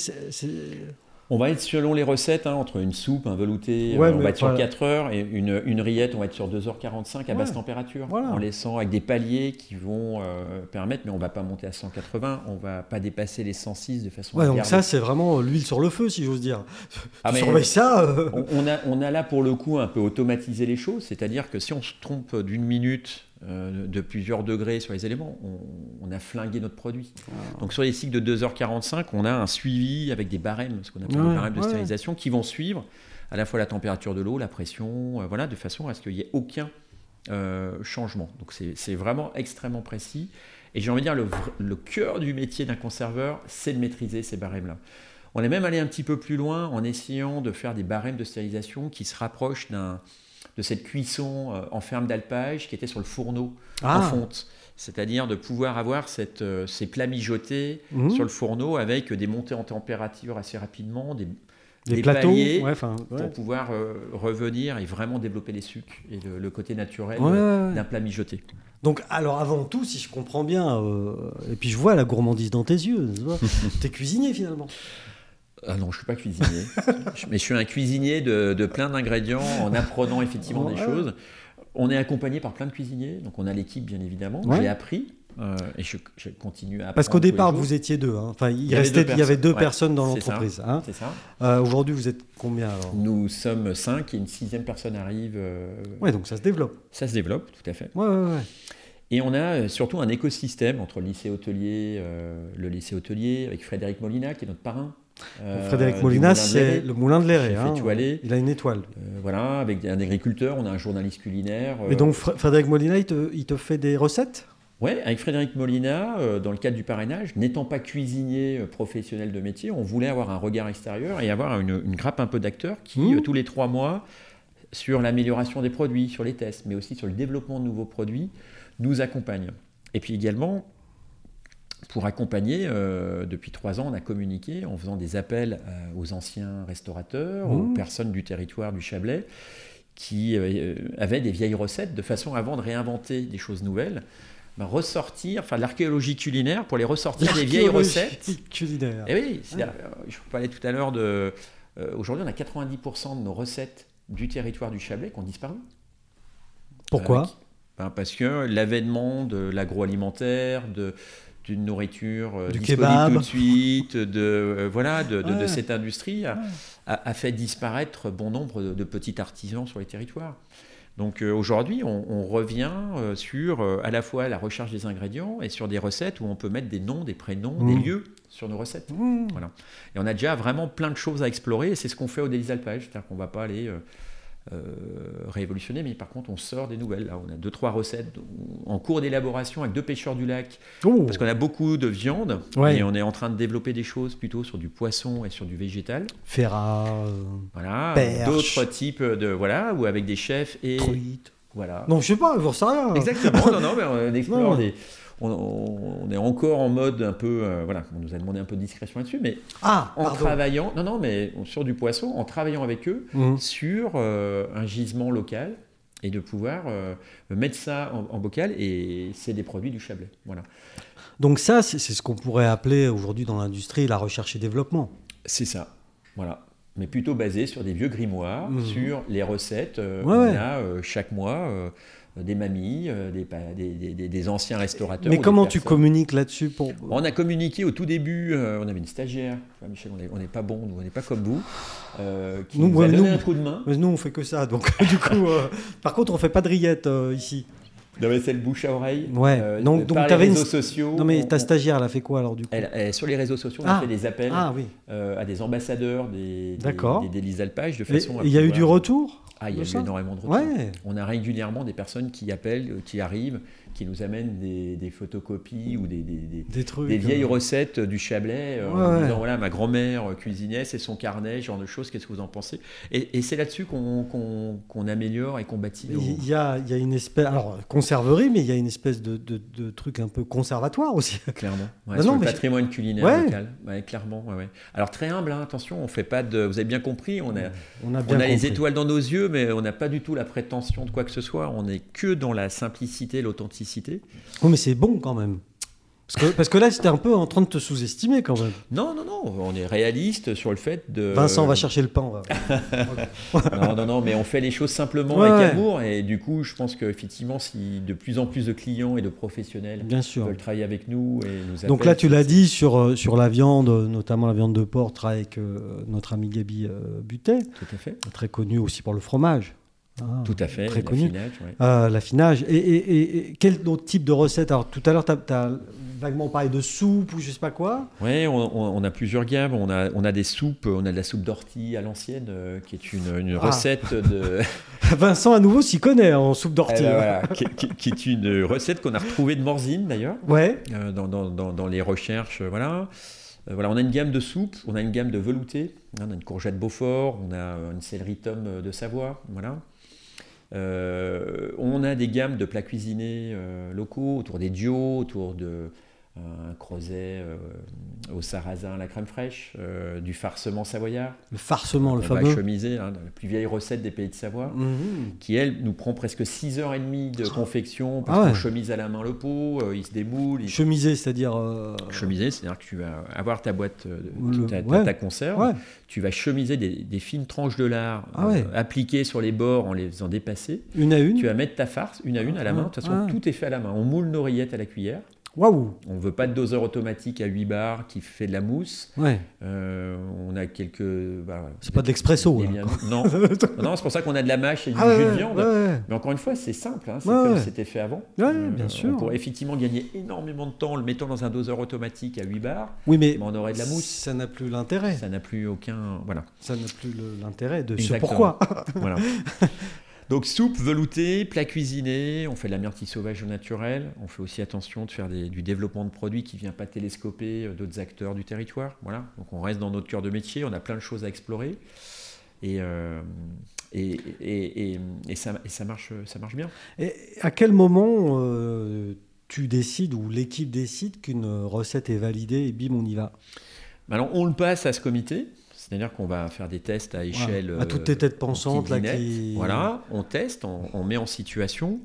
On va être selon les recettes, hein, entre une soupe, un velouté, Ouais, euh, on va être sur voilà. 4 heures, et une, une rillette, on va être sur 2h45 à Ouais. basse température, Voilà. en laissant avec des paliers qui vont euh, permettre, mais on va pas monter à 180, on va pas dépasser les 106 de façon Ouais, donc garder- ça, c'est vraiment l'huile sur le feu, si j'ose dire. Ah, tu mais- ça euh, on, on a, on a là pour le coup un peu automatisé les choses, c'est-à-dire que si on se trompe d'une minute, euh, de plusieurs degrés sur les éléments, on, on a flingué notre produit. Ah. Donc sur les cycles de 2h45, on a un suivi avec des barèmes, ce qu'on appelle Ouais, des barèmes de ouais. stérilisation, qui vont suivre à la fois la température de l'eau, la pression, euh, voilà, de façon à ce qu'il n'y ait aucun euh, changement. Donc c'est vraiment extrêmement précis. Et j'ai envie de dire, le, le cœur du métier d'un conserveur, c'est de maîtriser ces barèmes-là. On est même allé un petit peu plus loin en essayant de faire des barèmes de stérilisation qui se rapprochent d'un- de cette cuisson euh, en ferme d'alpage qui était sur le fourneau en Ah, fonte. C'est-à-dire de pouvoir avoir cette, euh, ces plats mijotés mhm. sur le fourneau avec des montées en température assez rapidement, des, des, des plateaux. ouais, ouais. pour pouvoir euh, revenir et vraiment développer les sucres et le, le côté naturel Ouais, ouais, ouais. d'un plat mijoté. Donc, alors avant tout, si je comprends bien, euh, et puis je vois la gourmandise dans tes yeux, tu t'es cuisinier finalement. Ah non, je suis pas cuisinier, mais je suis un cuisinier de, de plein d'ingrédients en apprenant effectivement des choses. On est accompagné par plein de cuisiniers, donc on a l'équipe bien évidemment. Ouais. J'ai appris euh, et je, je continue à apprendre. Parce qu'au départ, vous étiez deux. hein. Enfin, il, y avait restait, deux il y avait deux personnes. personnes dans l'entreprise. hein. C'est ça. Euh, Aujourd'hui, vous êtes combien alors? Nous sommes cinq et une sixième personne arrive. euh, Ouais, donc ça se développe. Ça se développe, tout à fait. Ouais, ouais, ouais. Et on a euh, surtout un écosystème entre le lycée hôtelier, euh, le lycée hôtelier avec Frédéric Molina qui est notre parrain. Euh, Frédéric Molina, c'est le moulin de Léré. Hein. Il a une étoile. Euh, voilà, avec un agriculteur, on a un journaliste culinaire. euh, Et donc, Fr- Frédéric Molina, il te, il te fait des recettes? Ouais, avec Frédéric Molina, euh, dans le cadre du parrainage, n'étant pas cuisinier euh, professionnel de métier, on voulait avoir un regard extérieur et avoir une, une grappe un peu d'acteurs qui, Mmh. euh, tous les trois mois, sur l'amélioration des produits, sur les tests, mais aussi sur le développement de nouveaux produits, nous accompagnent. Et puis également, pour accompagner, euh, depuis trois ans, on a communiqué en faisant des appels euh, aux anciens restaurateurs, aux Mmh. personnes du territoire du Chablais, qui euh, avaient des vieilles recettes, de façon avant de réinventer des choses nouvelles, ben, ressortir, enfin de l'archéologie culinaire pour les ressortir des vieilles recettes. culinaires. Et oui, c'est- euh, je vous parlais tout à l'heure de. Aujourd'hui, on a 90% de nos recettes du territoire du Chablais qui ont disparu. Pourquoi? Ben, Parce que l'avènement de l'agroalimentaire, de d'une nourriture euh, Du kebab. tout de suite, de euh, voilà, de, de- cette industrie a, a- a fait disparaître bon nombre de, de petits artisans sur les territoires. Donc euh, aujourd'hui, on, on revient euh, sur euh, à la fois la recherche des ingrédients et sur des recettes où on peut mettre des noms, des prénoms, des Mm. lieux sur nos recettes. Mmh. Voilà. Et on a déjà vraiment plein de choses à explorer, et c'est ce qu'on fait au Délices Alpages, c'est-à-dire qu'on ne va pas aller euh, révolutionner, mais par contre on sort des nouvelles. Là, on a deux, trois recettes en cours d'élaboration avec deux pêcheurs du lac, Oh. parce qu'on a beaucoup de viande, Ouais. et on est en train de développer des choses plutôt sur du poisson et sur du végétal. Ferrat, euh, Voilà, d'autres types de voilà, ou avec des chefs et truite. voilà. Non, je sais pas, j'en sais rien. Exactement, non, non, mais on explore des. On, est encore en mode un peu. euh, voilà, on nous a demandé un peu de discrétion là-dessus, mais Ah, en pardon. travaillant, non, non, mais sur du poisson, en travaillant avec eux Mmh. sur euh, un gisement local et de pouvoir euh, mettre ça en, en bocal et c'est des produits du Chablais. Voilà. Donc ça, c'est ce qu'on pourrait appeler aujourd'hui dans l'industrie la recherche et développement. C'est ça. Voilà. Mais plutôt basé sur des vieux grimoires, Mhm. sur les recettes. Euh, Ouais, on ouais. a euh, chaque mois euh, des mamies, euh, des, pa- des, des- des- des anciens restaurateurs. Mais comment tu communiques là-dessus pour... On a communiqué au tout début, euh, on avait une stagiaire, vois, Michel, on n'est pas bon, nous, on n'est pas comme vous, euh, qui Nous, nous, a donné nous- un coup de main. Mais nous, on fait que ça, donc du coup... euh, Par contre, on fait pas de rillettes euh, ici. Non, mais c'est le bouche à oreille. Ouais. Donc- donc les t'avais une- réseaux sociaux. Non mais on- ta stagiaire, elle a fait quoi alors du coup? Elle- elle- sur les réseaux sociaux, on Ah. a fait des appels Ah oui. euh, à des ambassadeurs des, des, D'accord. des, des de façon Il y a eu pouvoir- du retour? Ah, il y a eu ça énormément de retours. Ouais. On a régulièrement des personnes qui appellent, euh, qui arrivent, qui nous amènent des, des photocopies ou des, des- trucs. vieilles euh, recettes du Chablais, euh, Ouais, en ouais. disant voilà, ma grand-mère cuisinait, c'est son carnet, ce genre de choses, qu'est-ce que vous en pensez? Et, et c'est là-dessus qu'on améliore et qu'on bâtit. nos- Il y, a, il y a une espèce, alors conserverie, mais il y a une espèce de, de, de truc un peu conservatoire aussi. Clairement. Ouais, Bah sur non, le mais patrimoine culinaire Ouais. local. Ouais, clairement. Alors très humble, hein, attention, on fait pas de. Vous avez bien compris, on a, On a on a les étoiles dans nos yeux, mais on n'a pas du tout la prétention de quoi que ce soit. On n'est que dans la simplicité, l'authenticité. Oh, mais c'est bon quand même. Parce que, parce que là, c'était un peu en train de te sous-estimer quand même. Non, non, non, on est réaliste sur le fait de. Vincent, va chercher le pain. on va. Non, non, non, mais on fait les choses simplement Ouais, avec ouais. amour. Et du coup, je pense qu'effectivement, si de plus en plus de clients et de professionnels Bien sûr. veulent travailler avec nous et nous Donc appellent, là, tu l'as dit sur, euh, sur la viande, notamment la viande de porc, avec euh, notre ami Gabi euh, Butet, Tout à fait. très connu aussi pour le fromage. Ah, Tout à fait. Très connu. l'affinage, ouais. Euh, l'affinage. Et, et, et- et quel autre type de recette? Alors, tout à l'heure, tu as, vaguement parlé de soupe ou je sais pas quoi. Oui, on, a plusieurs gammes. On a, on a des soupes. On a de la soupe d'ortie à l'ancienne, euh, qui est une, une Ah. recette de. Vincent, à nouveau, s'y connaît en soupe Eh d'ortie. ben voilà, qui, qui- qui est une recette qu'on a retrouvée de Morzine d'ailleurs, Ouais. euh, dans, dans- dans- dans les recherches. voilà. Voilà, on a une gamme de soupes, on a une gamme de velouté, hein, on a une courgette Beaufort, on a une céleri tome de Savoie. Voilà. Euh, on a des gammes de plats cuisinés euh, locaux autour des duos, autour de un creuset euh, au sarrasin à la crème fraîche, euh, du farcement savoyard, Le farcement, le fameux. chemiser, hein, la plus vieille recette des pays de Savoie Mhm. qui elle nous prend presque 6h30 de confection Ah parce ouais. qu'on chemise à la main le pot, euh, il se démoule. Il... Chemiser, c'est-à-dire. Chemiser, c'est-à-dire que tu vas avoir ta boîte, Le- ta, ta- ouais. ta conserve, Ouais. tu vas chemiser des, des fines tranches de lard Ah appliquées sur les bords en les faisant dépasser. Une à une. Tu vas mettre ta farce une à une à la main. De toute façon, Ah. tout est fait à la main. On moule nos rillettes à la cuillère. Waouh. On ne veut pas de doseur automatique à 8 bars qui fait de la mousse. Ouais. Euh, on a quelques. bah, C'est pas de l'expresso. liens- Non, non c'est pour ça qu'on a de la mâche et du Ah ouais, jus de viande. ouais. Mais encore une fois, c'est simple, hein, c'est comme c'était fait avant. Ouais, bien sûr. On pourrait effectivement gagner énormément de temps en le mettant dans un doseur automatique à 8 bars, Oui, mais mais on aurait de la mousse. ça n'a plus l'intérêt. Ça n'a plus aucun. Voilà. Ça n'a plus l'intérêt de ce pourquoi. voilà. Donc, soupe, velouté, plat cuisiné, on fait de la myrtille sauvage au naturel. On fait aussi attention de faire des- du développement de produits qui ne vient pas télescoper euh, d'autres acteurs du territoire. Voilà. Donc, on reste dans notre cœur de métier, on a plein de choses à explorer. Et, euh, et, et, et- et ça, et ça, marche, ça marche bien. Et à quel moment euh, tu décides ou l'équipe décide qu'une recette est validée et bim, on y va? Alors, on le passe à ce comité. C'est-à-dire qu'on va faire des tests à échelle. À toutes tes têtes pensantes là qui. Voilà, on teste, on, met en situation.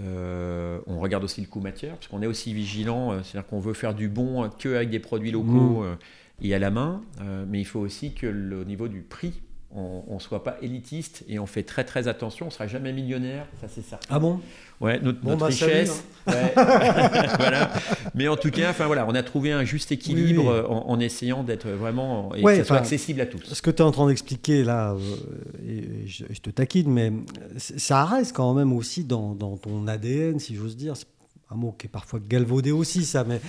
Euh, on regarde aussi le coût matière, parce qu'on est aussi vigilant, euh, c'est-à-dire qu'on veut faire du bon que avec des produits locaux mmh. et à la main, mais il faut aussi que le, au niveau du prix on ne soit pas élitiste et on fait très très attention, on ne sera jamais millionnaire, ça c'est certain. Ah bon? Ouais, notre, bah, richesse. Hein. voilà. Mais en tout cas, enfin voilà, on a trouvé un juste équilibre En, essayant d'être vraiment et que ça soit accessible à tous. Ce que tu es en train d'expliquer là, euh, et je, te taquine, mais ça reste quand même aussi dans, ton ADN, si j'ose dire. C'est un mot qui est parfois galvaudé aussi, ça, mais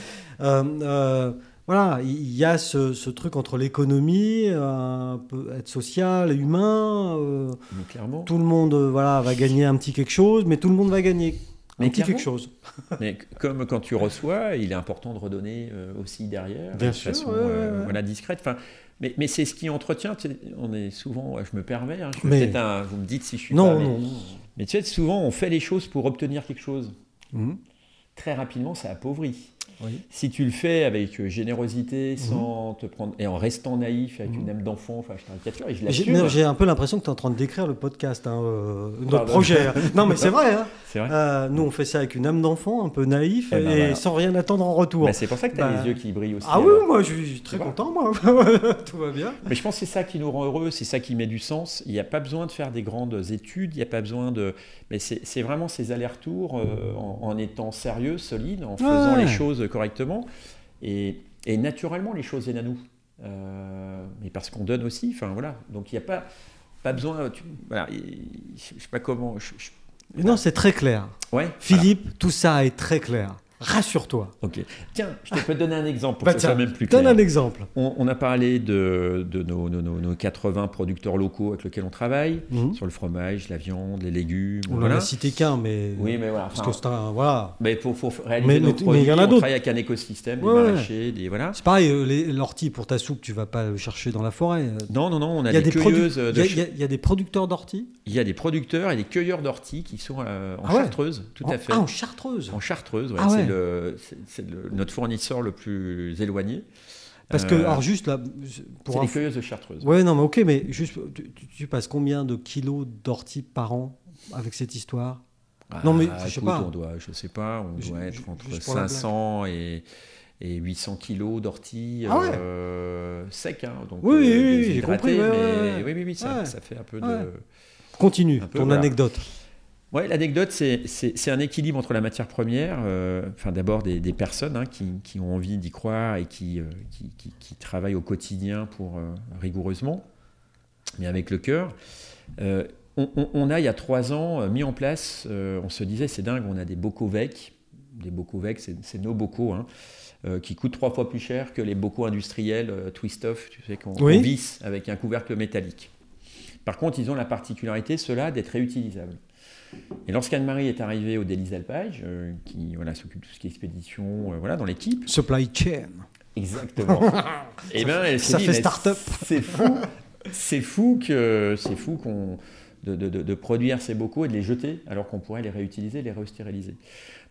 euh, euh, voilà, il y a ce, truc entre l'économie, euh, être social, humain. Euh, clairement. Tout le monde euh, voilà, va gagner un petit quelque chose, mais tout le monde va gagner un petit quelque chose. mais comme quand tu reçois, il est important de redonner aussi derrière, Bien de sûr, façon voilà, discrète. Enfin, mais, mais c'est ce qui entretient. on est souvent, je me permets, hein, je mais... un, vous me dites si je suis non, pas. Non, mais, tu sais, souvent on fait les choses pour obtenir quelque chose. Mmh. Très rapidement, ça appauvrit. Si tu le fais avec euh, générosité, mhm. sans te prendre et en restant naïf, avec une mhm. âme d'enfant, enfin, je caricature et je l'assume. J'ai un peu l'impression que tu es en train de décrire le podcast, hein, euh, notre projet. non, mais c'est vrai. Hein. vrai. Euh, nous, on fait ça avec une âme d'enfant, un peu naïf eh ben et, sans rien attendre en retour. c'est pour ça que tu as bah, les yeux qui brillent aussi. Ah oui, moi, je suis très content, moi. Tout va bien. Mais je pense que c'est ça qui nous rend heureux, c'est ça qui met du sens. Il n'y a pas besoin de faire des grandes études, il n'y a pas besoin de. Mais c'est vraiment ces allers-retours en, étant sérieux, solide, en faisant les choses correctement. Et, naturellement, les choses viennent à nous. Euh, mais parce qu'on donne aussi. Enfin, voilà. Donc, il n'y a pas, pas besoin. Tu, voilà, je ne sais pas comment. non, c'est très clair. Ouais, Philippe, tout ça est très clair. Rassure-toi. Ok. Tiens, je te peux donner un exemple pour bah que ça soit même plus clair. Donne un exemple. On, a parlé de, de nos, nos, nos, 80 producteurs locaux avec lesquels on travaille, mhm. sur le fromage, la viande, les légumes. On n'en a cité qu'un, mais. Oui, mais voilà. Parce que c'est un. Voilà. Mais pour, pour réaliser nos produits, y en a on travaille avec un écosystème, des maraîchers, des. Voilà. C'est pareil, euh, l'ortie pour ta soupe, tu vas pas le chercher dans la forêt. Non, non, non, on a, des, cueilleuses. Il y, a des producteurs d'ortie Il y a des producteurs et des cueilleurs d'ortie qui sont euh, en ah chartreuse, tout à fait. Ah, en chartreuse En chartreuse, ouais. C'est c'est notre fournisseur le plus éloigné. Parce que, euh, alors juste là. Pour c'est les cueilleuses de Chartreuse. Ouais, non, mais ok, mais juste, tu, passes combien de kilos d'ortie par an avec cette histoire? Non, mais je sais pas. On doit, je sais pas, on doit être entre 500 et, et 800 kilos d'ortie ah euh, sec. Hein, donc, oui, oui, euh, oui j'ai compris. Mais, oui, oui, oui, ça, ça fait un peu de. Continue, ton anecdote. Oui, l'anecdote, c'est un équilibre entre la matière première, euh, enfin d'abord des, personnes hein, qui, ont envie d'y croire et qui, euh, qui, travaillent au quotidien pour euh, rigoureusement, mais avec le cœur. On, a, il y a trois ans, mis en place, on se disait, c'est dingue, on a des bocaux VEC, des bocaux VEC, c'est nos bocaux, hein, qui coûtent trois fois plus cher que les bocaux industriels twist-off, tu sais, qu'on visse avec un couvercle métallique. Par contre, ils ont la particularité, ceux-là, d'être réutilisables. Et lorsqu'Anne-Marie est arrivée au Delis Alpage, euh, qui voilà, s'occupe de tout ce qui est expédition euh, voilà, dans l'équipe. Supply chain. Exactement. et eh ben, elle Ça fait start-up. C'est fou, c'est fou que c'est fou qu'on de, de, de, produire ces bocaux et de les jeter alors qu'on pourrait les réutiliser, les restériliser.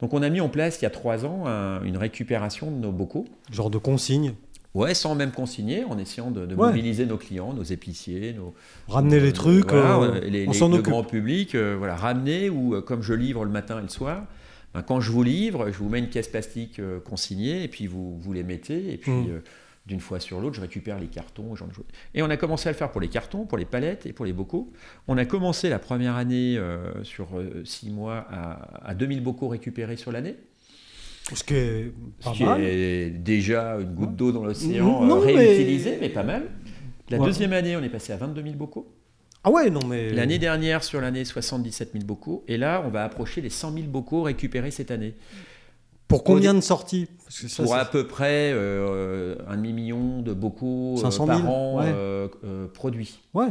Donc on a mis en place il y a trois ans une récupération de nos bocaux. Genre de consigne Ouais, sans même consigner, en essayant de, mobiliser nos clients, nos épiciers, nos ramener les trucs, euh, les, le grand public, euh, voilà, ramener ou euh, comme je livre le matin et le soir, ben, quand je vous livre, je vous mets une caisse plastique consignée et puis vous, vous les mettez et puis mm. d'une fois sur l'autre, je récupère les cartons. Genre Et on a commencé à le faire pour les cartons, pour les palettes et pour les bocaux. On a commencé la première année sur six mois à, à 2000 bocaux récupérés sur l'année. Ce qui est, est déjà une goutte d'eau dans l'océan euh, réutilisée, mais... pas mal. La deuxième année, on est passé à 22 000 bocaux. Ah ouais, non mais... L'année dernière, sur l'année, 77 000 bocaux. Et là, on va approcher les 100 000 bocaux récupérés cette année. Pour combien de sorties Pour à peu près euh, un demi-million de bocaux euh, par an produits. Ouais.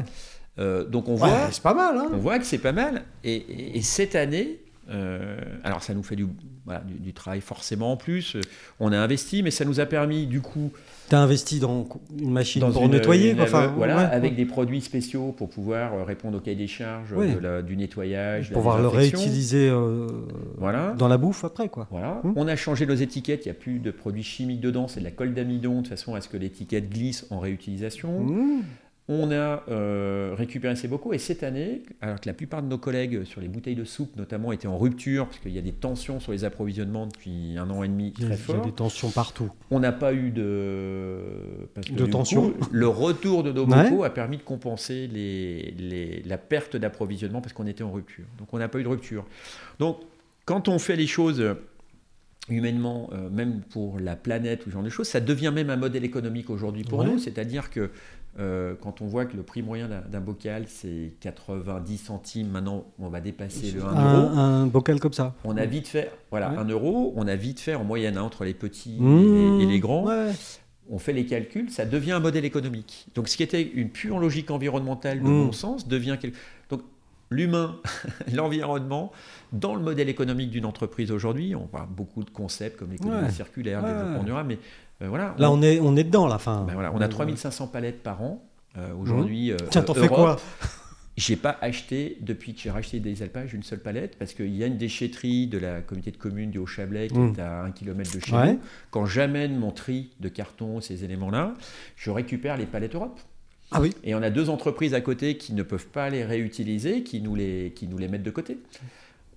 donc on voit, c'est pas mal. Hein. On voit que c'est pas mal. Et, et cette année, Euh, alors ça nous fait du, voilà, du, du travail forcément en plus. On a investi, mais ça nous a permis du coup Tu as investi dans une machine dans pour une- nettoyer, une. Enfin, voilà, ouais, avec ouais. des produits spéciaux pour pouvoir euh, répondre au cahier des charges Oui. de la- du nettoyage, pour pouvoir le réutiliser euh, Voilà. dans la bouffe après, quoi. Voilà. Hmm. On a changé nos étiquettes, il n'y a plus de produits chimiques dedans, c'est de la colle d'amidon de façon à ce que l'étiquette glisse en réutilisation. Mmh. On a euh, récupéré ces bocaux et cette année, alors que la plupart de nos collègues sur les bouteilles de soupe notamment étaient en rupture, parce qu'il y a des tensions sur les approvisionnements depuis un an et demi Il y a- très il y a fort, des tensions partout. on n'a pas eu de, parce que De tension. coup, le retour de nos Ouais. bocaux a permis de compenser les, les- la perte d'approvisionnement parce qu'on était en rupture. Donc on n'a pas eu de rupture. Donc quand on fait les choses humainement, euh, même pour la planète ou ce genre de choses, ça devient même un modèle économique aujourd'hui pour Ouais. nous. C'est-à-dire que euh, quand on voit que le prix moyen d'un bocal c'est 90 centimes, maintenant on va dépasser le 1 euro. Un, un bocal comme ça. On a vite fait, voilà, Ouais. 1 euro, on a vite fait en moyenne hein, entre les petits et Mmh. les- et les grands Ouais. on fait les calculs, ça devient un modèle économique. Donc ce qui était une pure logique environnementale de Mm. bon sens devient quelque... Donc l'humain, l'environnement, dans le modèle économique d'une entreprise aujourd'hui, on parle beaucoup de concepts comme l'économie Ouais. circulaire, le développement durable, mais voilà. Là, on, on est, on est dedans, la fin. ben voilà, on a 3500 palettes par an. euh, aujourd'hui, euh, Tiens, t'en euh, fais quoi. J'ai pas acheté, depuis que j'ai racheté des alpages, une seule palette, parce qu'il y a une déchetterie de la communauté de communes du Haut-Chablais qui Mm. est à un kilomètre de chez Ouais. nous. Quand j'amène mon tri de carton, ces éléments-là, je récupère les palettes Europe. Ah oui. Et on a deux entreprises à côté qui ne peuvent pas les réutiliser, qui nous les, qui nous les mettent de côté.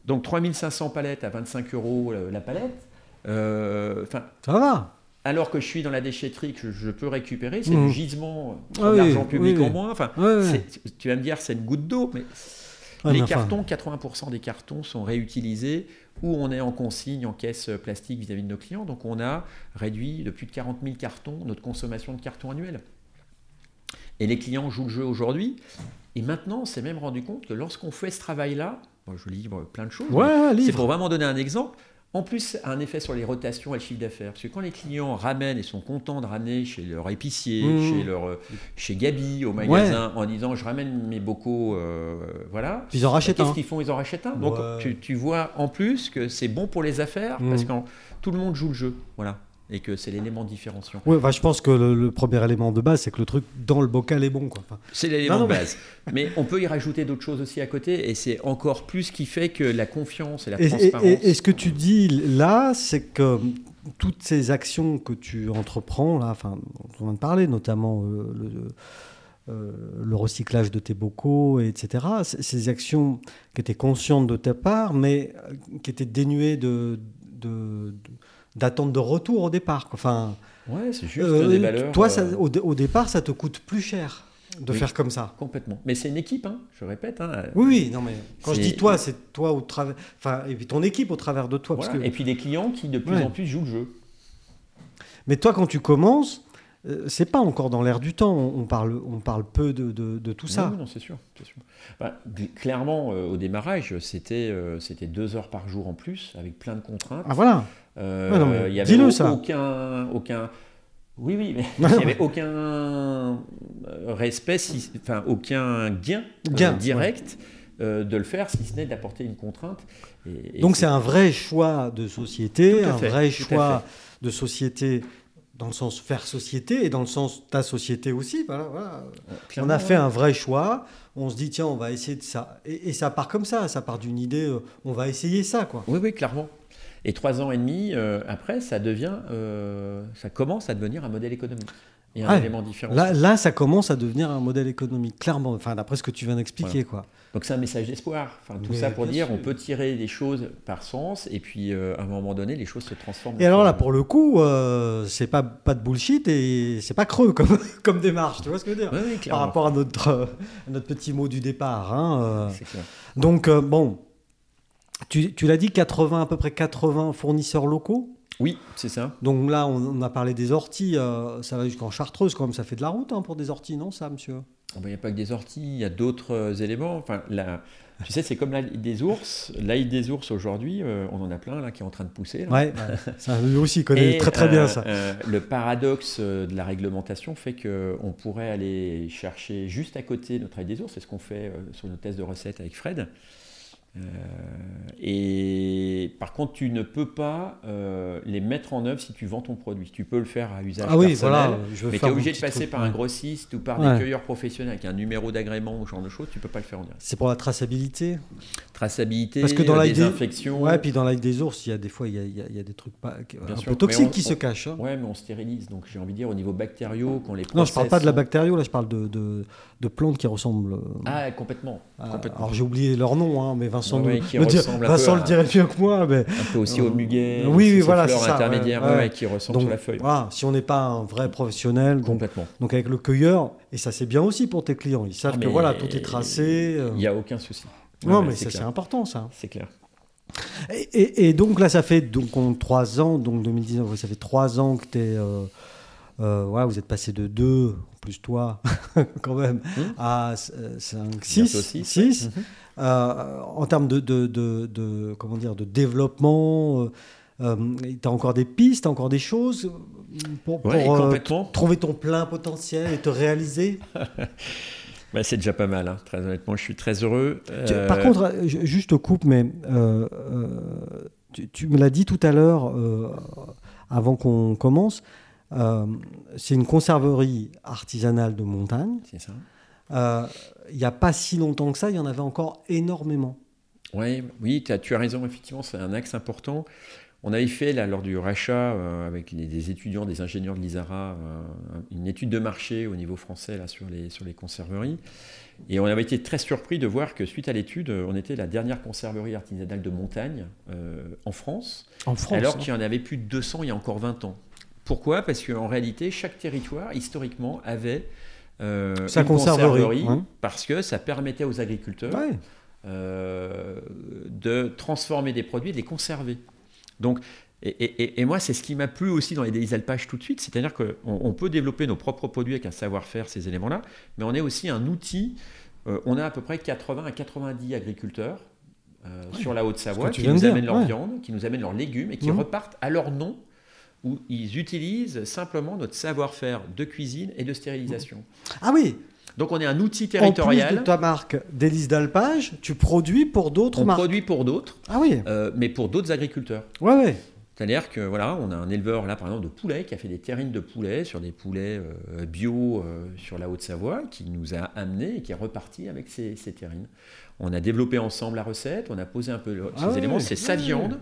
Donc 3500 palettes à 25 euros euh, la palette. Euh, Ça va. Alors que je suis dans la déchetterie que je, peux récupérer, c'est Mm. du gisement Ah euh, oui, d'argent public oui, en oui. moins. Enfin, c'est- tu vas me dire c'est une goutte d'eau, mais les mais enfin, cartons, 80% des cartons sont réutilisés ou on est en consigne, en caisse plastique vis-à-vis de nos clients. Donc on a réduit de plus de 40 000 cartons notre consommation de cartons annuelle. Et les clients jouent le jeu aujourd'hui. Et maintenant, on s'est même rendu compte que lorsqu'on fait ce travail-là, je livre plein de choses, Ouais, c'est pour vraiment donner un exemple. En plus, a un effet sur les rotations et le chiffre d'affaires. Parce que quand les clients ramènent et sont contents de ramener chez leur épicier, Mmh. chez, leur, euh, chez Gabi, au magasin, en disant je ramène mes bocaux, euh, voilà. Puis ils en rachètent Qu'est-ce un. qu'ils font? Ils en rachètent un. Donc tu vois en plus que c'est bon pour les affaires Mmh. parce que tout le monde joue le jeu. Voilà. Et que c'est l'élément différenciant. Enfin, je pense que le, le premier élément de base, c'est que le truc dans le bocal est bon. Quoi. Enfin, C'est l'élément Non, non, de base. Mais on peut y rajouter d'autres choses aussi à côté et c'est encore plus ce qui fait que la confiance et la Et, transparence. et- et ce que tu dis là, c'est que toutes ces actions que tu entreprends, là, enfin, on vient de parler, notamment euh, le, euh, le recyclage de tes bocaux, etc., c- ces actions qui étaient conscientes de ta part, mais euh, qui étaient dénuées de, de- de- d'attente de retour au départ. Enfin, Ouais, c'est juste euh, des valeurs. toi, euh, ça- au, au départ, ça te coûte plus cher de Oui. faire comme ça. Complètement. Mais c'est une équipe, hein, je répète. hein. Oui, oui, non, mais quand je dis toi, c'est toi au travers, enfin, et puis ton équipe au travers de toi. Voilà. Parce que... Et puis des clients qui de plus Ouais. en plus jouent le jeu. Mais toi, quand tu commences, euh, c'est pas encore dans l'air du temps. On parle, on parle peu de, de- de tout ça. Non, non, c'est sûr. Bah, clairement, euh, au démarrage, c'était euh, c'était deux heures par jour en plus, avec plein de contraintes. Ah voilà. Euh, il y avait aucun, aucun. Oui, oui, mais il n'y avait aucun euh, respect, si- enfin aucun gain, euh, Gain, direct euh, de le faire, si ce n'est d'apporter une contrainte. Et- et Donc c'est un vrai choix de société, un fait, vrai choix de société dans le sens faire société et dans le sens ta société aussi. Voilà, voilà. On a fait ouais. un vrai choix. On se dit tiens, on va essayer de ça. Et, et ça part comme ça. Ça part d'une idée. on va essayer ça, quoi. Oui, oui, clairement. Et trois ans et demi euh, après, ça devient, euh, ça commence à devenir un modèle économique et un Ouais. élément différent. Là, là, ça commence à devenir un modèle économique, clairement. Enfin, d'après ce que tu viens d'expliquer, quoi. Donc c'est un message d'espoir. Enfin, tout Mais ça pour dire, sûr. on peut tirer des choses par sens, et puis euh, à un moment donné, les choses se transforment. Et alors là, pour le coup, euh, c'est pas pas de bullshit et c'est pas creux comme comme démarche. Tu vois ce que je veux dire? Oui, Par rapport à notre euh, notre petit mot du départ. hein, clair. Donc bon, tu, tu l'as dit, 80 à peu près 80 fournisseurs locaux. Oui, c'est ça. Donc là, on, on a parlé des orties. euh, ça va jusqu'en Chartreuse quand même. Ça fait de la route hein, pour des orties, non, ça, monsieur? Oh, ben, Il n'y a pas que des orties, il y a d'autres euh, éléments. Enfin, la- tu sais, c'est comme l'ail des ours. L'ail des ours aujourd'hui, euh, on en a plein là qui est en train de pousser. là. Ouais, ouais. ça lui aussi il connaît très très bien ça. le paradoxe de la réglementation fait qu'on pourrait aller chercher juste à côté notre ail des ours, c'est ce qu'on fait sur nos tests de recettes avec Fred. Euh, et par contre, tu ne peux pas euh, les mettre en œuvre si tu vends ton produit. Tu peux le faire à usage Ah oui, personnel, voilà. Je veux mais tu es obligé de passer truc, par ouais. un grossiste ou par Ouais. des cueilleurs professionnels avec un numéro d'agrément ou ce genre de choses. Tu peux pas le faire en direct. C'est pour la traçabilité? Traçabilité, Parce que dans l'AID désinfection. Ouais, puis dans l'aigle des ours, il y a des fois, il y a, il y a- il y a des trucs pas, un sûr, peu toxiques on- qui se cachent. hein. Ouais, mais on stérilise. Donc j'ai envie de dire au niveau bactériaux, quand les Non, je parle pas de la bactério, là, je parle de, de, de plantes qui ressemblent. euh, Ah, complètement. à- complètement. alors j'ai oublié leur nom, hein, mais Vincent, Ouais, nous- ouais, qui me Vincent le dirait mieux que moi. Mais... Un peu aussi au muguet. Oui, oui, voilà, fleurs ça, intermédiaires ouais, qui ressemblent Donc, sur la feuille. voilà, si on n'est pas un vrai professionnel, Complètement. donc avec le cueilleur, et ça c'est bien aussi pour tes clients, ils savent Ah, que voilà, tout est tracé. euh. Il n'y a aucun souci. Non, Ouais, mais c'est important ça. C'est clair. Et, et- et donc là, ça fait donc on- trois ans, donc 2019, ouais, ça fait trois ans que tu es. ouais, vous êtes passé de 2, plus toi, quand même, Hmm. à 5, Bientôt 6. six, Mhm. en termes de, de, de, de- comment dire, de développement, tu as encore des pistes, t'as encore des choses pour, euh, trouver ton plein potentiel et te réaliser? Bah, c'est déjà pas mal. hein. Très honnêtement, je suis très heureux. Euh, Par contre, juste te coupe, mais euh, euh, tu, tu me l'as dit tout à l'heure, euh, avant qu'on commence, c'est une conserverie artisanale de montagne. c'est ça. Il n'y a pas si longtemps que ça, il y en avait encore énormément. Ouais, oui, tu as raison, effectivement, c'est un axe important. On avait fait, là, lors du rachat, euh, avec les- des étudiants, des ingénieurs de l'ISARA, euh, une étude de marché au niveau français là, sur, les, sur les conserveries. Et on avait été très surpris de voir que, suite à l'étude, on était la dernière conserverie artisanale de montagne euh, en France, En France. alors hein. qu'il y en avait plus de 200 il y a encore 20 ans. Pourquoi? Parce qu'en réalité, chaque territoire, historiquement, avait Sa une conserverie, hein. parce que ça permettait aux agriculteurs Ouais. de transformer des produits et de les conserver. Donc, et, et- et moi, c'est ce qui m'a plu aussi dans les délices alpages tout de suite, c'est-à-dire qu'on on peut développer nos propres produits avec un savoir-faire, ces éléments-là, mais on est aussi un outil. euh, on a à peu près 80 à 90 agriculteurs euh, sur la Haute-Savoie qui nous dire, amènent leur ouais. viande, qui nous amènent leurs légumes et qui Mhm. repartent à leur nom où ils utilisent simplement notre savoir-faire de cuisine et de stérilisation. Ah oui, Donc on est un outil en plus territorial. de ta marque délice d'alpage, tu produis pour d'autres on marques. produit pour d'autres, Ah oui, euh, mais pour d'autres agriculteurs. ouais, ouais. C'est-à-dire que voilà, on a un éleveur là par exemple de poulets qui a fait des terrines de poulets sur des poulets euh, bio euh, sur la Haute-Savoie, qui nous a amené et qui est reparti avec ces, ces terrines. On a développé ensemble la recette, on a posé un peu le- ces Ah éléments, c'est sa viande,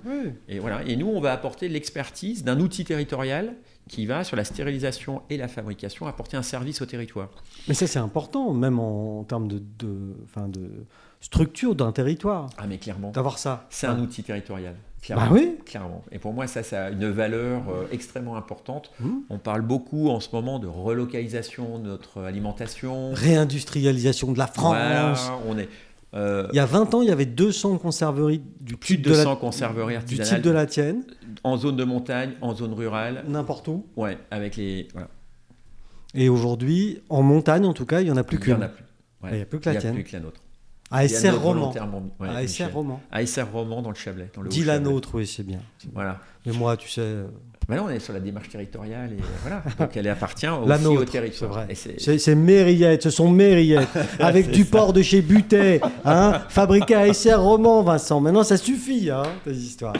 et voilà. Et nous, on va apporter l'expertise d'un outil territorial qui va sur la stérilisation et la fabrication apporter un service au territoire. Mais ça, c'est important, même en, en termes de, de, enfin, de structure d'un territoire, Ah mais clairement, d'avoir ça. c'est un outil territorial. Bah Clairement. oui. Clairement. Et pour moi, ça, ça a une valeur euh, extrêmement importante. Mhm. On parle beaucoup en ce moment de relocalisation de notre alimentation. Réindustrialisation de la France. Voilà, on est Il y a 20 ans, il y avait 200 conserveries du plus type de la- 200 conserveries du type de la tienne, en zone de montagne, en zone rurale. n'importe où. Ouais, avec les. Voilà. Et aujourd'hui, en montagne, en tout cas, il n'y en a plus Il y en qu'une. a plus. Ouais. Il y a plus que la Il y a tienne. plus que la nôtre. À Il y a SR notre Roman. ouais, À Michel. SR Roman. Roman dans le Chablais. Dans le Dis la nôtre, oui, c'est bien. Voilà. Mais moi, tu sais, euh, là, on est sur la démarche territoriale et voilà. Donc elle appartient aussi au nôtre, territoire. c'est- Mérillettes, ce sont Mérillettes, avec du ça. porc de chez Butet, hein, fabriqué à SR Roman, Vincent. Maintenant, ça suffit, hein, tes histoires.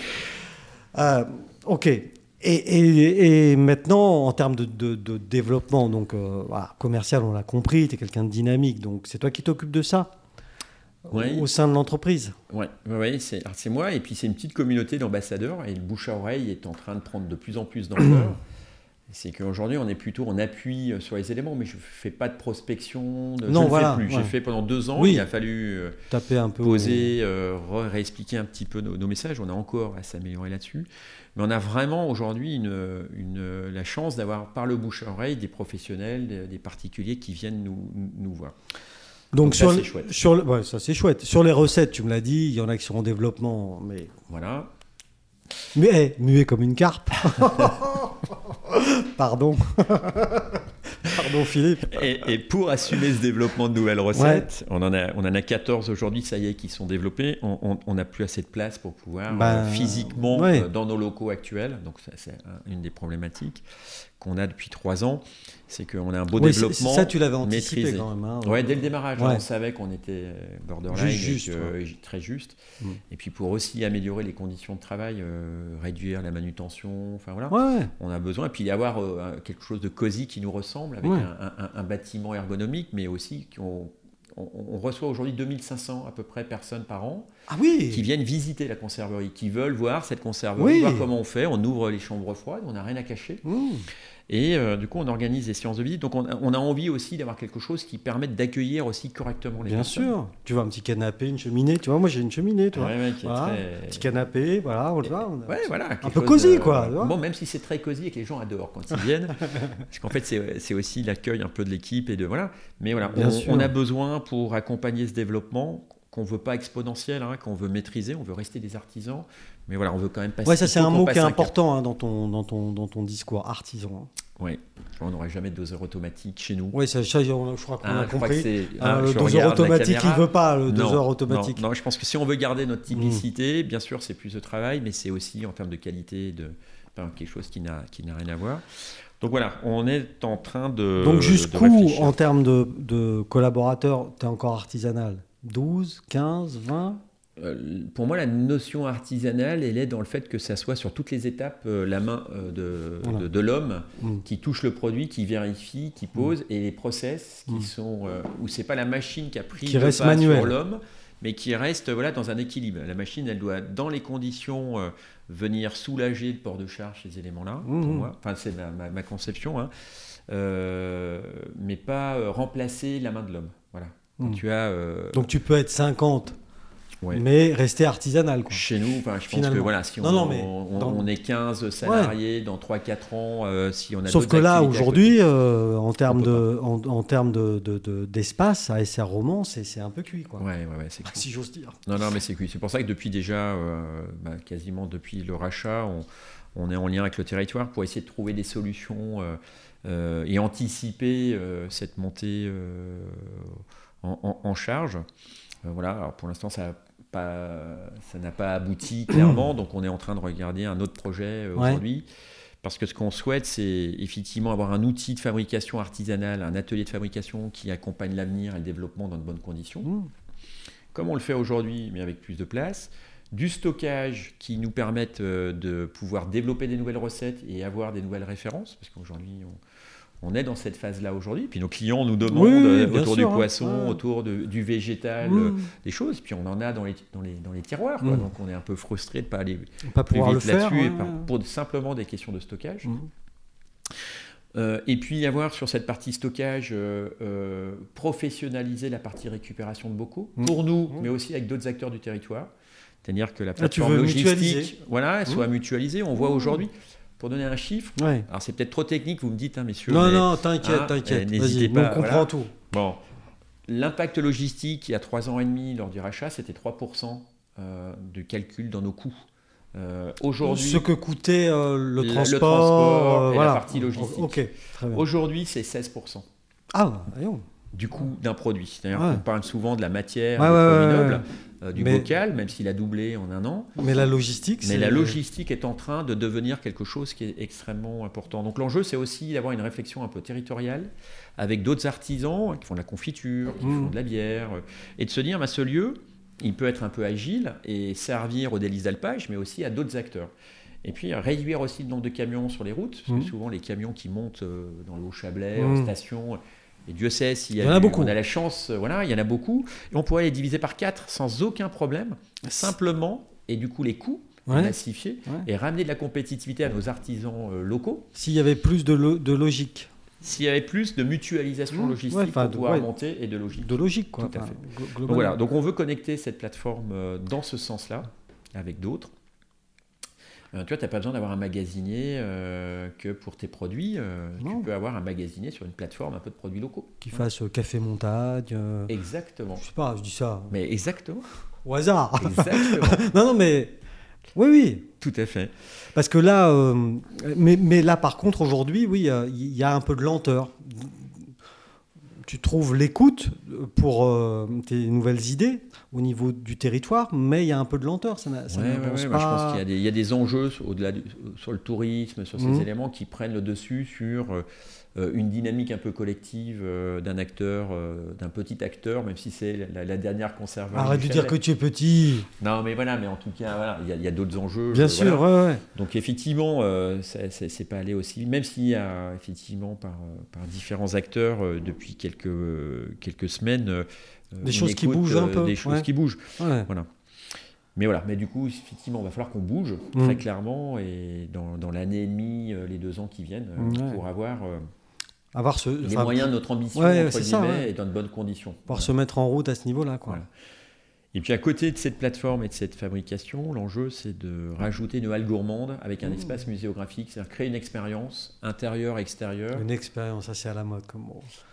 Euh, ok. Et, et- et maintenant, en termes de, de- de développement, donc euh, voilà, commercial, on l'a compris, tu es quelqu'un de dynamique, donc c'est toi qui t'occupes de ça? Oui. au sein de l'entreprise. Ouais, ouais, c'est c'est moi et puis c'est une petite communauté d'ambassadeurs et le bouche à oreille est en train de prendre de plus en plus d'ampleur. c'est qu'aujourd'hui on est plutôt en appui euh, sur les éléments, mais je fais pas de prospection, de, Non, je ne voilà, fais plus. ouais. J'ai fait pendant deux ans, Oui. il a fallu euh, Taper un peu. poser, euh, réexpliquer un petit peu nos, nos messages. On a encore à s'améliorer là-dessus, mais on a vraiment aujourd'hui une, une- la chance d'avoir par le bouche à oreille des professionnels, des, des particuliers qui viennent nous, nous voir. Donc, Donc ça, sur, c'est chouette. sur le- ouais, ça c'est chouette. Sur les recettes, tu me l'as dit, il y en a qui sont en développement, mais Voilà. Mais muet comme une carpe. Pardon. Pardon Philippe. Et, et pour assumer ce développement de nouvelles recettes, on, en a, on en a 14 aujourd'hui, ça y est, qui sont développés. On n'a plus assez de place pour pouvoir Ben, euh, physiquement, ouais. euh, dans nos locaux actuels, donc ça, c'est un- une des problématiques, qu'on a depuis trois ans, c'est qu'on a un beau Oui, développement. ça, tu l'avais anticipé maîtrisé. quand même. hein. Ouais, dès le démarrage, Ouais. on savait qu'on était euh, borderline, Juste, et juste, que- ouais. très juste. Mm. Et puis pour aussi améliorer les conditions de travail, euh, réduire la manutention, enfin voilà, Ouais, on a besoin. Et puis y avoir euh, quelque chose de cosy qui nous ressemble, avec un, un- un bâtiment ergonomique, mais aussi qu'on on, on reçoit aujourd'hui 2500 à peu près personnes par an Ah oui qui viennent visiter la conserverie, qui veulent voir cette conserverie, Oui. voir comment on fait. On ouvre les chambres froides, on n'a rien à cacher. Mmh. Et euh, du coup, on organise des séances de visite. Donc, on a, on a envie aussi d'avoir quelque chose qui permette d'accueillir aussi correctement les Bien personnes. sûr. Tu vois, un petit canapé, une cheminée. Tu vois, moi j'ai une cheminée, tu vois. Ouais, ouais, qui est Voilà. très- Petit canapé, voilà, on le voit. a- Ouais, voilà. quelque peu cosy, de- quoi. Bon, même si c'est très cosy et que les gens adorent quand ils viennent. parce qu'en fait, c'est aussi l'accueil un peu de l'équipe et de voilà. Mais voilà, Bien on a besoin pour accompagner ce développement qu'on veut pas exponentiel, hein, qu'on veut maîtriser, on veut rester des artisans. Mais voilà, on veut quand même passer. Ouais, ça c'est un mot qui est important hein, dans, ton, dans, ton, dans ton discours, artisan. hein. Oui, on n'aurait jamais de doseur automatique chez nous. Oui, ça, je crois qu'on Hein, a compris. Ah, hein, le doseur automatique, il caméra. veut pas le doseur non, automatique. Non, je pense que si on veut garder notre typicité, bien sûr, c'est plus de travail, mais c'est aussi en termes de qualité, de enfin, quelque chose qui n'a rien à voir. Donc voilà, on est en train de. Donc jusqu'où, en termes de, de collaborateurs, tu es encore artisanal? 12, 15, 20 Euh, Pour moi, la notion artisanale, elle est dans le fait que ça soit sur toutes les étapes euh, la main euh, de, Voilà. de, de l'homme Mm. qui touche le produit, qui vérifie, qui pose, et les process qui Mm. sont euh, où c'est pas la machine qui a pris Qui le reste pas manuel. sur l'homme, mais qui reste voilà dans un équilibre. La machine, elle doit dans les conditions venir soulager le port de charge ces éléments-là. Pour Mhm. moi, enfin c'est ma, ma- ma conception, hein. Mais pas remplacer la main de l'homme. Voilà. Quand Mm. tu as euh, Donc tu peux être 50, ouais. mais rester artisanal. Quoi. Chez nous, enfin, je pense que voilà, si on, Non, non, mais on, dans- on est 15 salariés dans 3-4 ans, euh, si on a Sauf que là, aujourd'hui, euh, en termes de, en, en termes de, de- de- d'espace, à SR Roman, c'est, c'est un peu cuit. Quoi. Ouais, ouais, ouais, c'est cool. Si j'ose dire. Non, non, mais c'est cool. C'est pour ça que depuis déjà, euh, bah, quasiment depuis le rachat, on, on est en lien avec le territoire pour essayer de trouver des solutions et anticiper cette montée en, en- en charge. Euh, voilà, alors pour l'instant, ça n'a pas, ça n'a pas abouti clairement, donc on est en train de regarder un autre projet euh, Ouais. aujourd'hui. Parce que ce qu'on souhaite, c'est effectivement avoir un outil de fabrication artisanale, un atelier de fabrication qui accompagne l'avenir et le développement dans de bonnes conditions Mmh. comme on le fait aujourd'hui, mais avec plus de place, du stockage qui nous permettent euh, de pouvoir développer des nouvelles recettes et avoir des nouvelles références, parce qu'aujourd'hui, on, on est dans cette phase-là aujourd'hui. Puis nos clients nous demandent Oui, autour sûr, du hein. poisson, autour de- du végétal, euh, des choses. Puis on en a dans les, dans les, dans les tiroirs. quoi. Mm. Donc on est un peu frustré de ne pas aller Pas plus vite là-dessus, ouais, pour simplement des questions de stockage. Mmh. Euh, et puis avoir sur cette partie stockage, euh, euh, professionnaliser la partie récupération de bocaux, Mmh. pour nous, Mmh. mais aussi avec d'autres acteurs du territoire. C'est-à-dire que la Ah, plateforme logistique mutualiser voilà, elle soit mutualisée. On voit aujourd'hui, pour donner un chiffre, Ouais. alors c'est peut-être trop technique, vous me dites, hein, messieurs. Non, mais- non, t'inquiète, hein, t'inquiète. euh, n'hésitez Vas-y, on comprend voilà. tout. Bon, l'impact logistique, il y a trois ans et demi, lors du rachat, c'était 3% euh, de calcul dans nos coûts. Euh, aujourd'hui, Ce que coûtait euh, le, le transport, transport euh, et la partie logistique. Ok, très bien. aujourd'hui, c'est 16%. Ah, voyons. Du coût d'un produit. C'est-à-dire Ouais. qu'on parle souvent de la matière, Ouais, du ouais, noble, euh, du Mais- bocal, même s'il a doublé en un an. Mais la logistique, Mais la logistique est en train de devenir quelque chose qui est extrêmement important. Donc l'enjeu, c'est aussi d'avoir une réflexion un peu territoriale avec d'autres artisans qui font de la confiture, qui font de la bière, euh, et de se dire, bah, ce lieu, il peut être un peu agile et servir aux délices d'alpage, mais aussi à d'autres acteurs. Et puis euh, réduire aussi le nombre de camions sur les routes, parce que souvent les camions qui montent dans le Haut-Chablais, Mhm. en station, et Dieu sait s'il y a, Il y en a beaucoup. on a la chance, euh, voilà, il y en a beaucoup, et on pourrait les diviser par quatre sans aucun problème, simplement, et du coup les coûts Ouais. massifier Ouais. et ramener de la compétitivité à nos artisans euh, locaux. S'il y avait plus de, lo- de logique. S'il y avait plus de mutualisation Mmh, logistique ouais, pour de- pouvoir monter et de logique. De logique, quoi. Tout à Enfin, fait. glo- Donc voilà, donc on veut connecter cette plateforme euh, dans ce sens-là avec d'autres. Euh, tu vois, tu n'as pas besoin d'avoir un magasinier euh, que pour tes produits. euh, tu peux avoir un magasinier sur une plateforme un peu de produits locaux. Qui fasse café montagne. Exactement. Je sais pas, je dis ça Mais exactement. au hasard. Exactement. non, non, mais. Oui, oui. Tout à fait. Parce que là, mais, mais là, par contre, aujourd'hui, oui, il y a un peu de lenteur. Tu trouves l'écoute pour euh, tes nouvelles idées au niveau du territoire, mais il y a un peu de lenteur. Ça, ça Ouais, ouais, n'avance ouais, moi, je pense qu'il y a des, il y a des enjeux au-delà du- sur le tourisme, sur ces Mhm. éléments qui prennent le dessus sur euh, euh, une dynamique un peu collective euh, d'un acteur, euh, d'un petit acteur, même si c'est la, la dernière conservation. Arrête de dire que tu es petit. Non, mais voilà, mais en tout cas, voilà, il y a- d'autres enjeux. Bien euh, sûr, voilà. ouais, ouais. Donc effectivement, euh, c'est pas allé aussi, même s'il y a effectivement par, euh, par différents acteurs euh, depuis quelques, euh, quelques semaines. euh, Des choses qui bougent un euh, peu, Des choses ouais. qui bougent. ouais. Mais voilà, mais du coup, effectivement, il va falloir qu'on bouge Mm. très clairement et dans, dans l'année et demie, euh, les deux ans qui viennent, euh, Ouais. pour avoir euh, Avoir ce, les moyens de notre ambition Ouais, entre ça, ouais. et dans de bonnes conditions. pouvoir Voilà. se mettre en route à ce niveau-là. Quoi. Voilà. Et puis à côté de cette plateforme et de cette fabrication, l'enjeu c'est de rajouter une halle gourmande avec un Mmh. espace muséographique, c'est-à-dire créer une expérience intérieure, extérieure. Une expérience assez à la mode comme.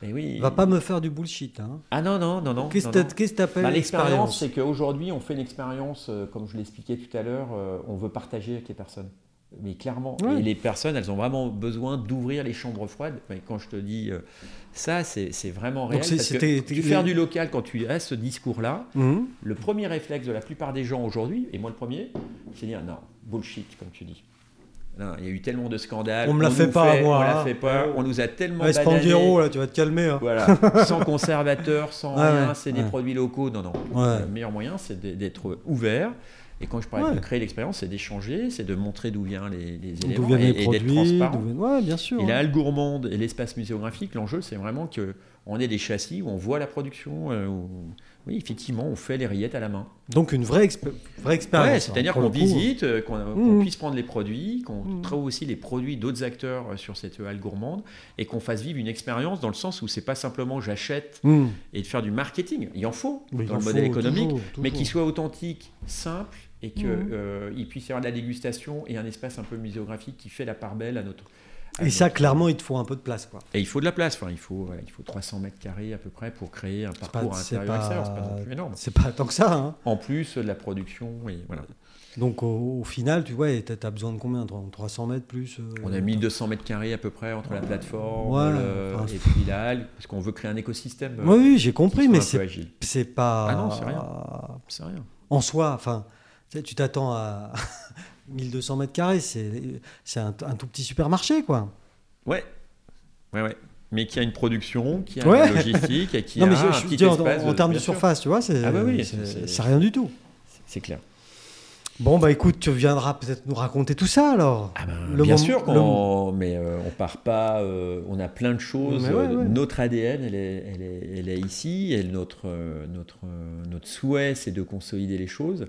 Et oui. Va pas me faire du bullshit. Hein. Ah non non non non. Qu'est-ce que t'appelles Bah, l'expérience, l'expérience? c'est qu'aujourd'hui, on fait une expérience, euh, comme je l'expliquais tout à l'heure, euh, on veut partager avec les personnes. Mais clairement, et les personnes, elles ont vraiment besoin d'ouvrir les chambres froides. Mais quand je te dis euh, ça, c'est vraiment réel. Donc parce que tu faire du local quand tu as ce discours-là, Mhm. le premier réflexe de la plupart des gens aujourd'hui, et moi le premier, c'est dire non, bullshit, comme tu dis. Non, il y a eu tellement de scandales. On me la fait pas, fait- moi, On hein. la fait pas. On nous a tellement Ouais. Spandiero, là, tu vas te calmer. hein. Voilà, sans conservateur, sans Ouais, rien, ouais, c'est des produits locaux. Non, non. Le meilleur moyen, c'est d'être ouvert. Et quand je parlais Ouais. de créer l'expérience, c'est d'échanger, c'est de montrer d'où viennent les, les éléments viennent et, les et d'être transparent. Ouais, bien sûr. Et la halle gourmande et l'espace muséographique, l'enjeu, c'est vraiment que on ait des châssis où on voit la production. euh, où- oui, effectivement, on fait les rillettes à la main. Donc une vraie, vraie expérience. Ouais, hein, c'est-à-dire qu'on visite, euh, qu'on qu'on Mhm. puisse prendre les produits, qu'on Mhm. trouve aussi les produits d'autres acteurs euh, sur cette halle gourmande et qu'on fasse vivre une expérience dans le sens où c'est pas simplement j'achète Mhm. et de faire du marketing. Il en faut dans le faut modèle économique, toujours, mais qui soit authentique, simple et qu'il Mhm. puisse y avoir de la dégustation et un espace un peu muséographique qui fait la part belle à notre. à Et ça, clairement, il te faut un peu de place. Quoi. Et il faut de la place. Enfin, il faut, voilà, il faut 300 mètres carrés à peu près pour créer un parcours pas- c'est intérieur extérieur. C'est pas non plus énorme. C'est pas tant que ça. hein. En plus de la production, et voilà. Donc au, au final, tu vois, tu as besoin de combien 300 mètres plus euh, On a 1200 mètres carrés à peu près entre la plateforme Ouais, le- enfin, et puis la halle, parce qu'on veut créer un écosystème. euh, Oui, oui, j'ai compris, mais c'est pas. Ah non, c'est rien. C'est rien. En soi, enfin, tu t'attends à 1200 mètres carrés, c'est c'est un, un tout petit supermarché, quoi. Ouais, ouais, ouais. Mais qui a une production, qui a Ouais. une logistique et qui non, a mais je, un je petit dire, en, espace. en termes de surface, tu vois, c'est Ah bah oui, rien du tout. C'est clair. Bon, bah écoute, tu viendras peut-être nous raconter tout ça alors. Ah ben, Le bien moment- sûr, le- mais euh, on part pas. euh, on a plein de choses. Ouais, euh, ouais. Notre ADN, elle est, elle est, elle est ici. Et notre, euh, notre, notre souhait, c'est de consolider les choses.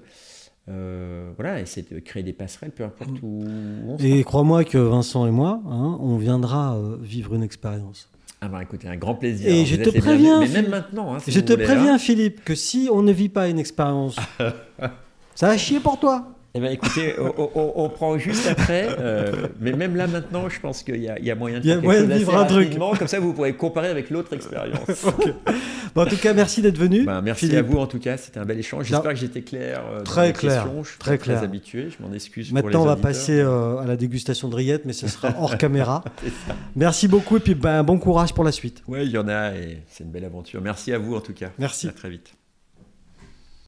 Euh, voilà, et c'est de créer des passerelles, peu importe où on sera. Et crois-moi que Vincent et moi, hein, on viendra euh, vivre une expérience. Ah bah écoutez, un grand plaisir. Et Vous je te préviens, bienvenus. Mais même Philippe. maintenant. hein, si Je te voulez, préviens, hein. Philippe, que si on ne vit pas une expérience, ça va chier pour toi. Eh ben écoutez, on, on- on prend juste après. euh, mais même là maintenant, je pense qu'il y, a- il y a moyen de faire quelque chose vivre un truc. Comme ça, vous pourrez comparer avec l'autre expérience. Bon, en tout cas, merci d'être venu. Ben, merci Philippe. à vous en tout cas, c'était un bel échange. J'espère que j'étais clair. euh, Très clair, questions. Je suis très clair. très habitué, je m'en excuse. pour Maintenant, on les va auditeurs. passer euh, à la dégustation de rillettes, mais ce sera hors caméra. Merci beaucoup et puis ben, bon courage pour la suite. Ouais, il y en a et c'est une belle aventure. Merci à vous en tout cas. Merci. À très vite.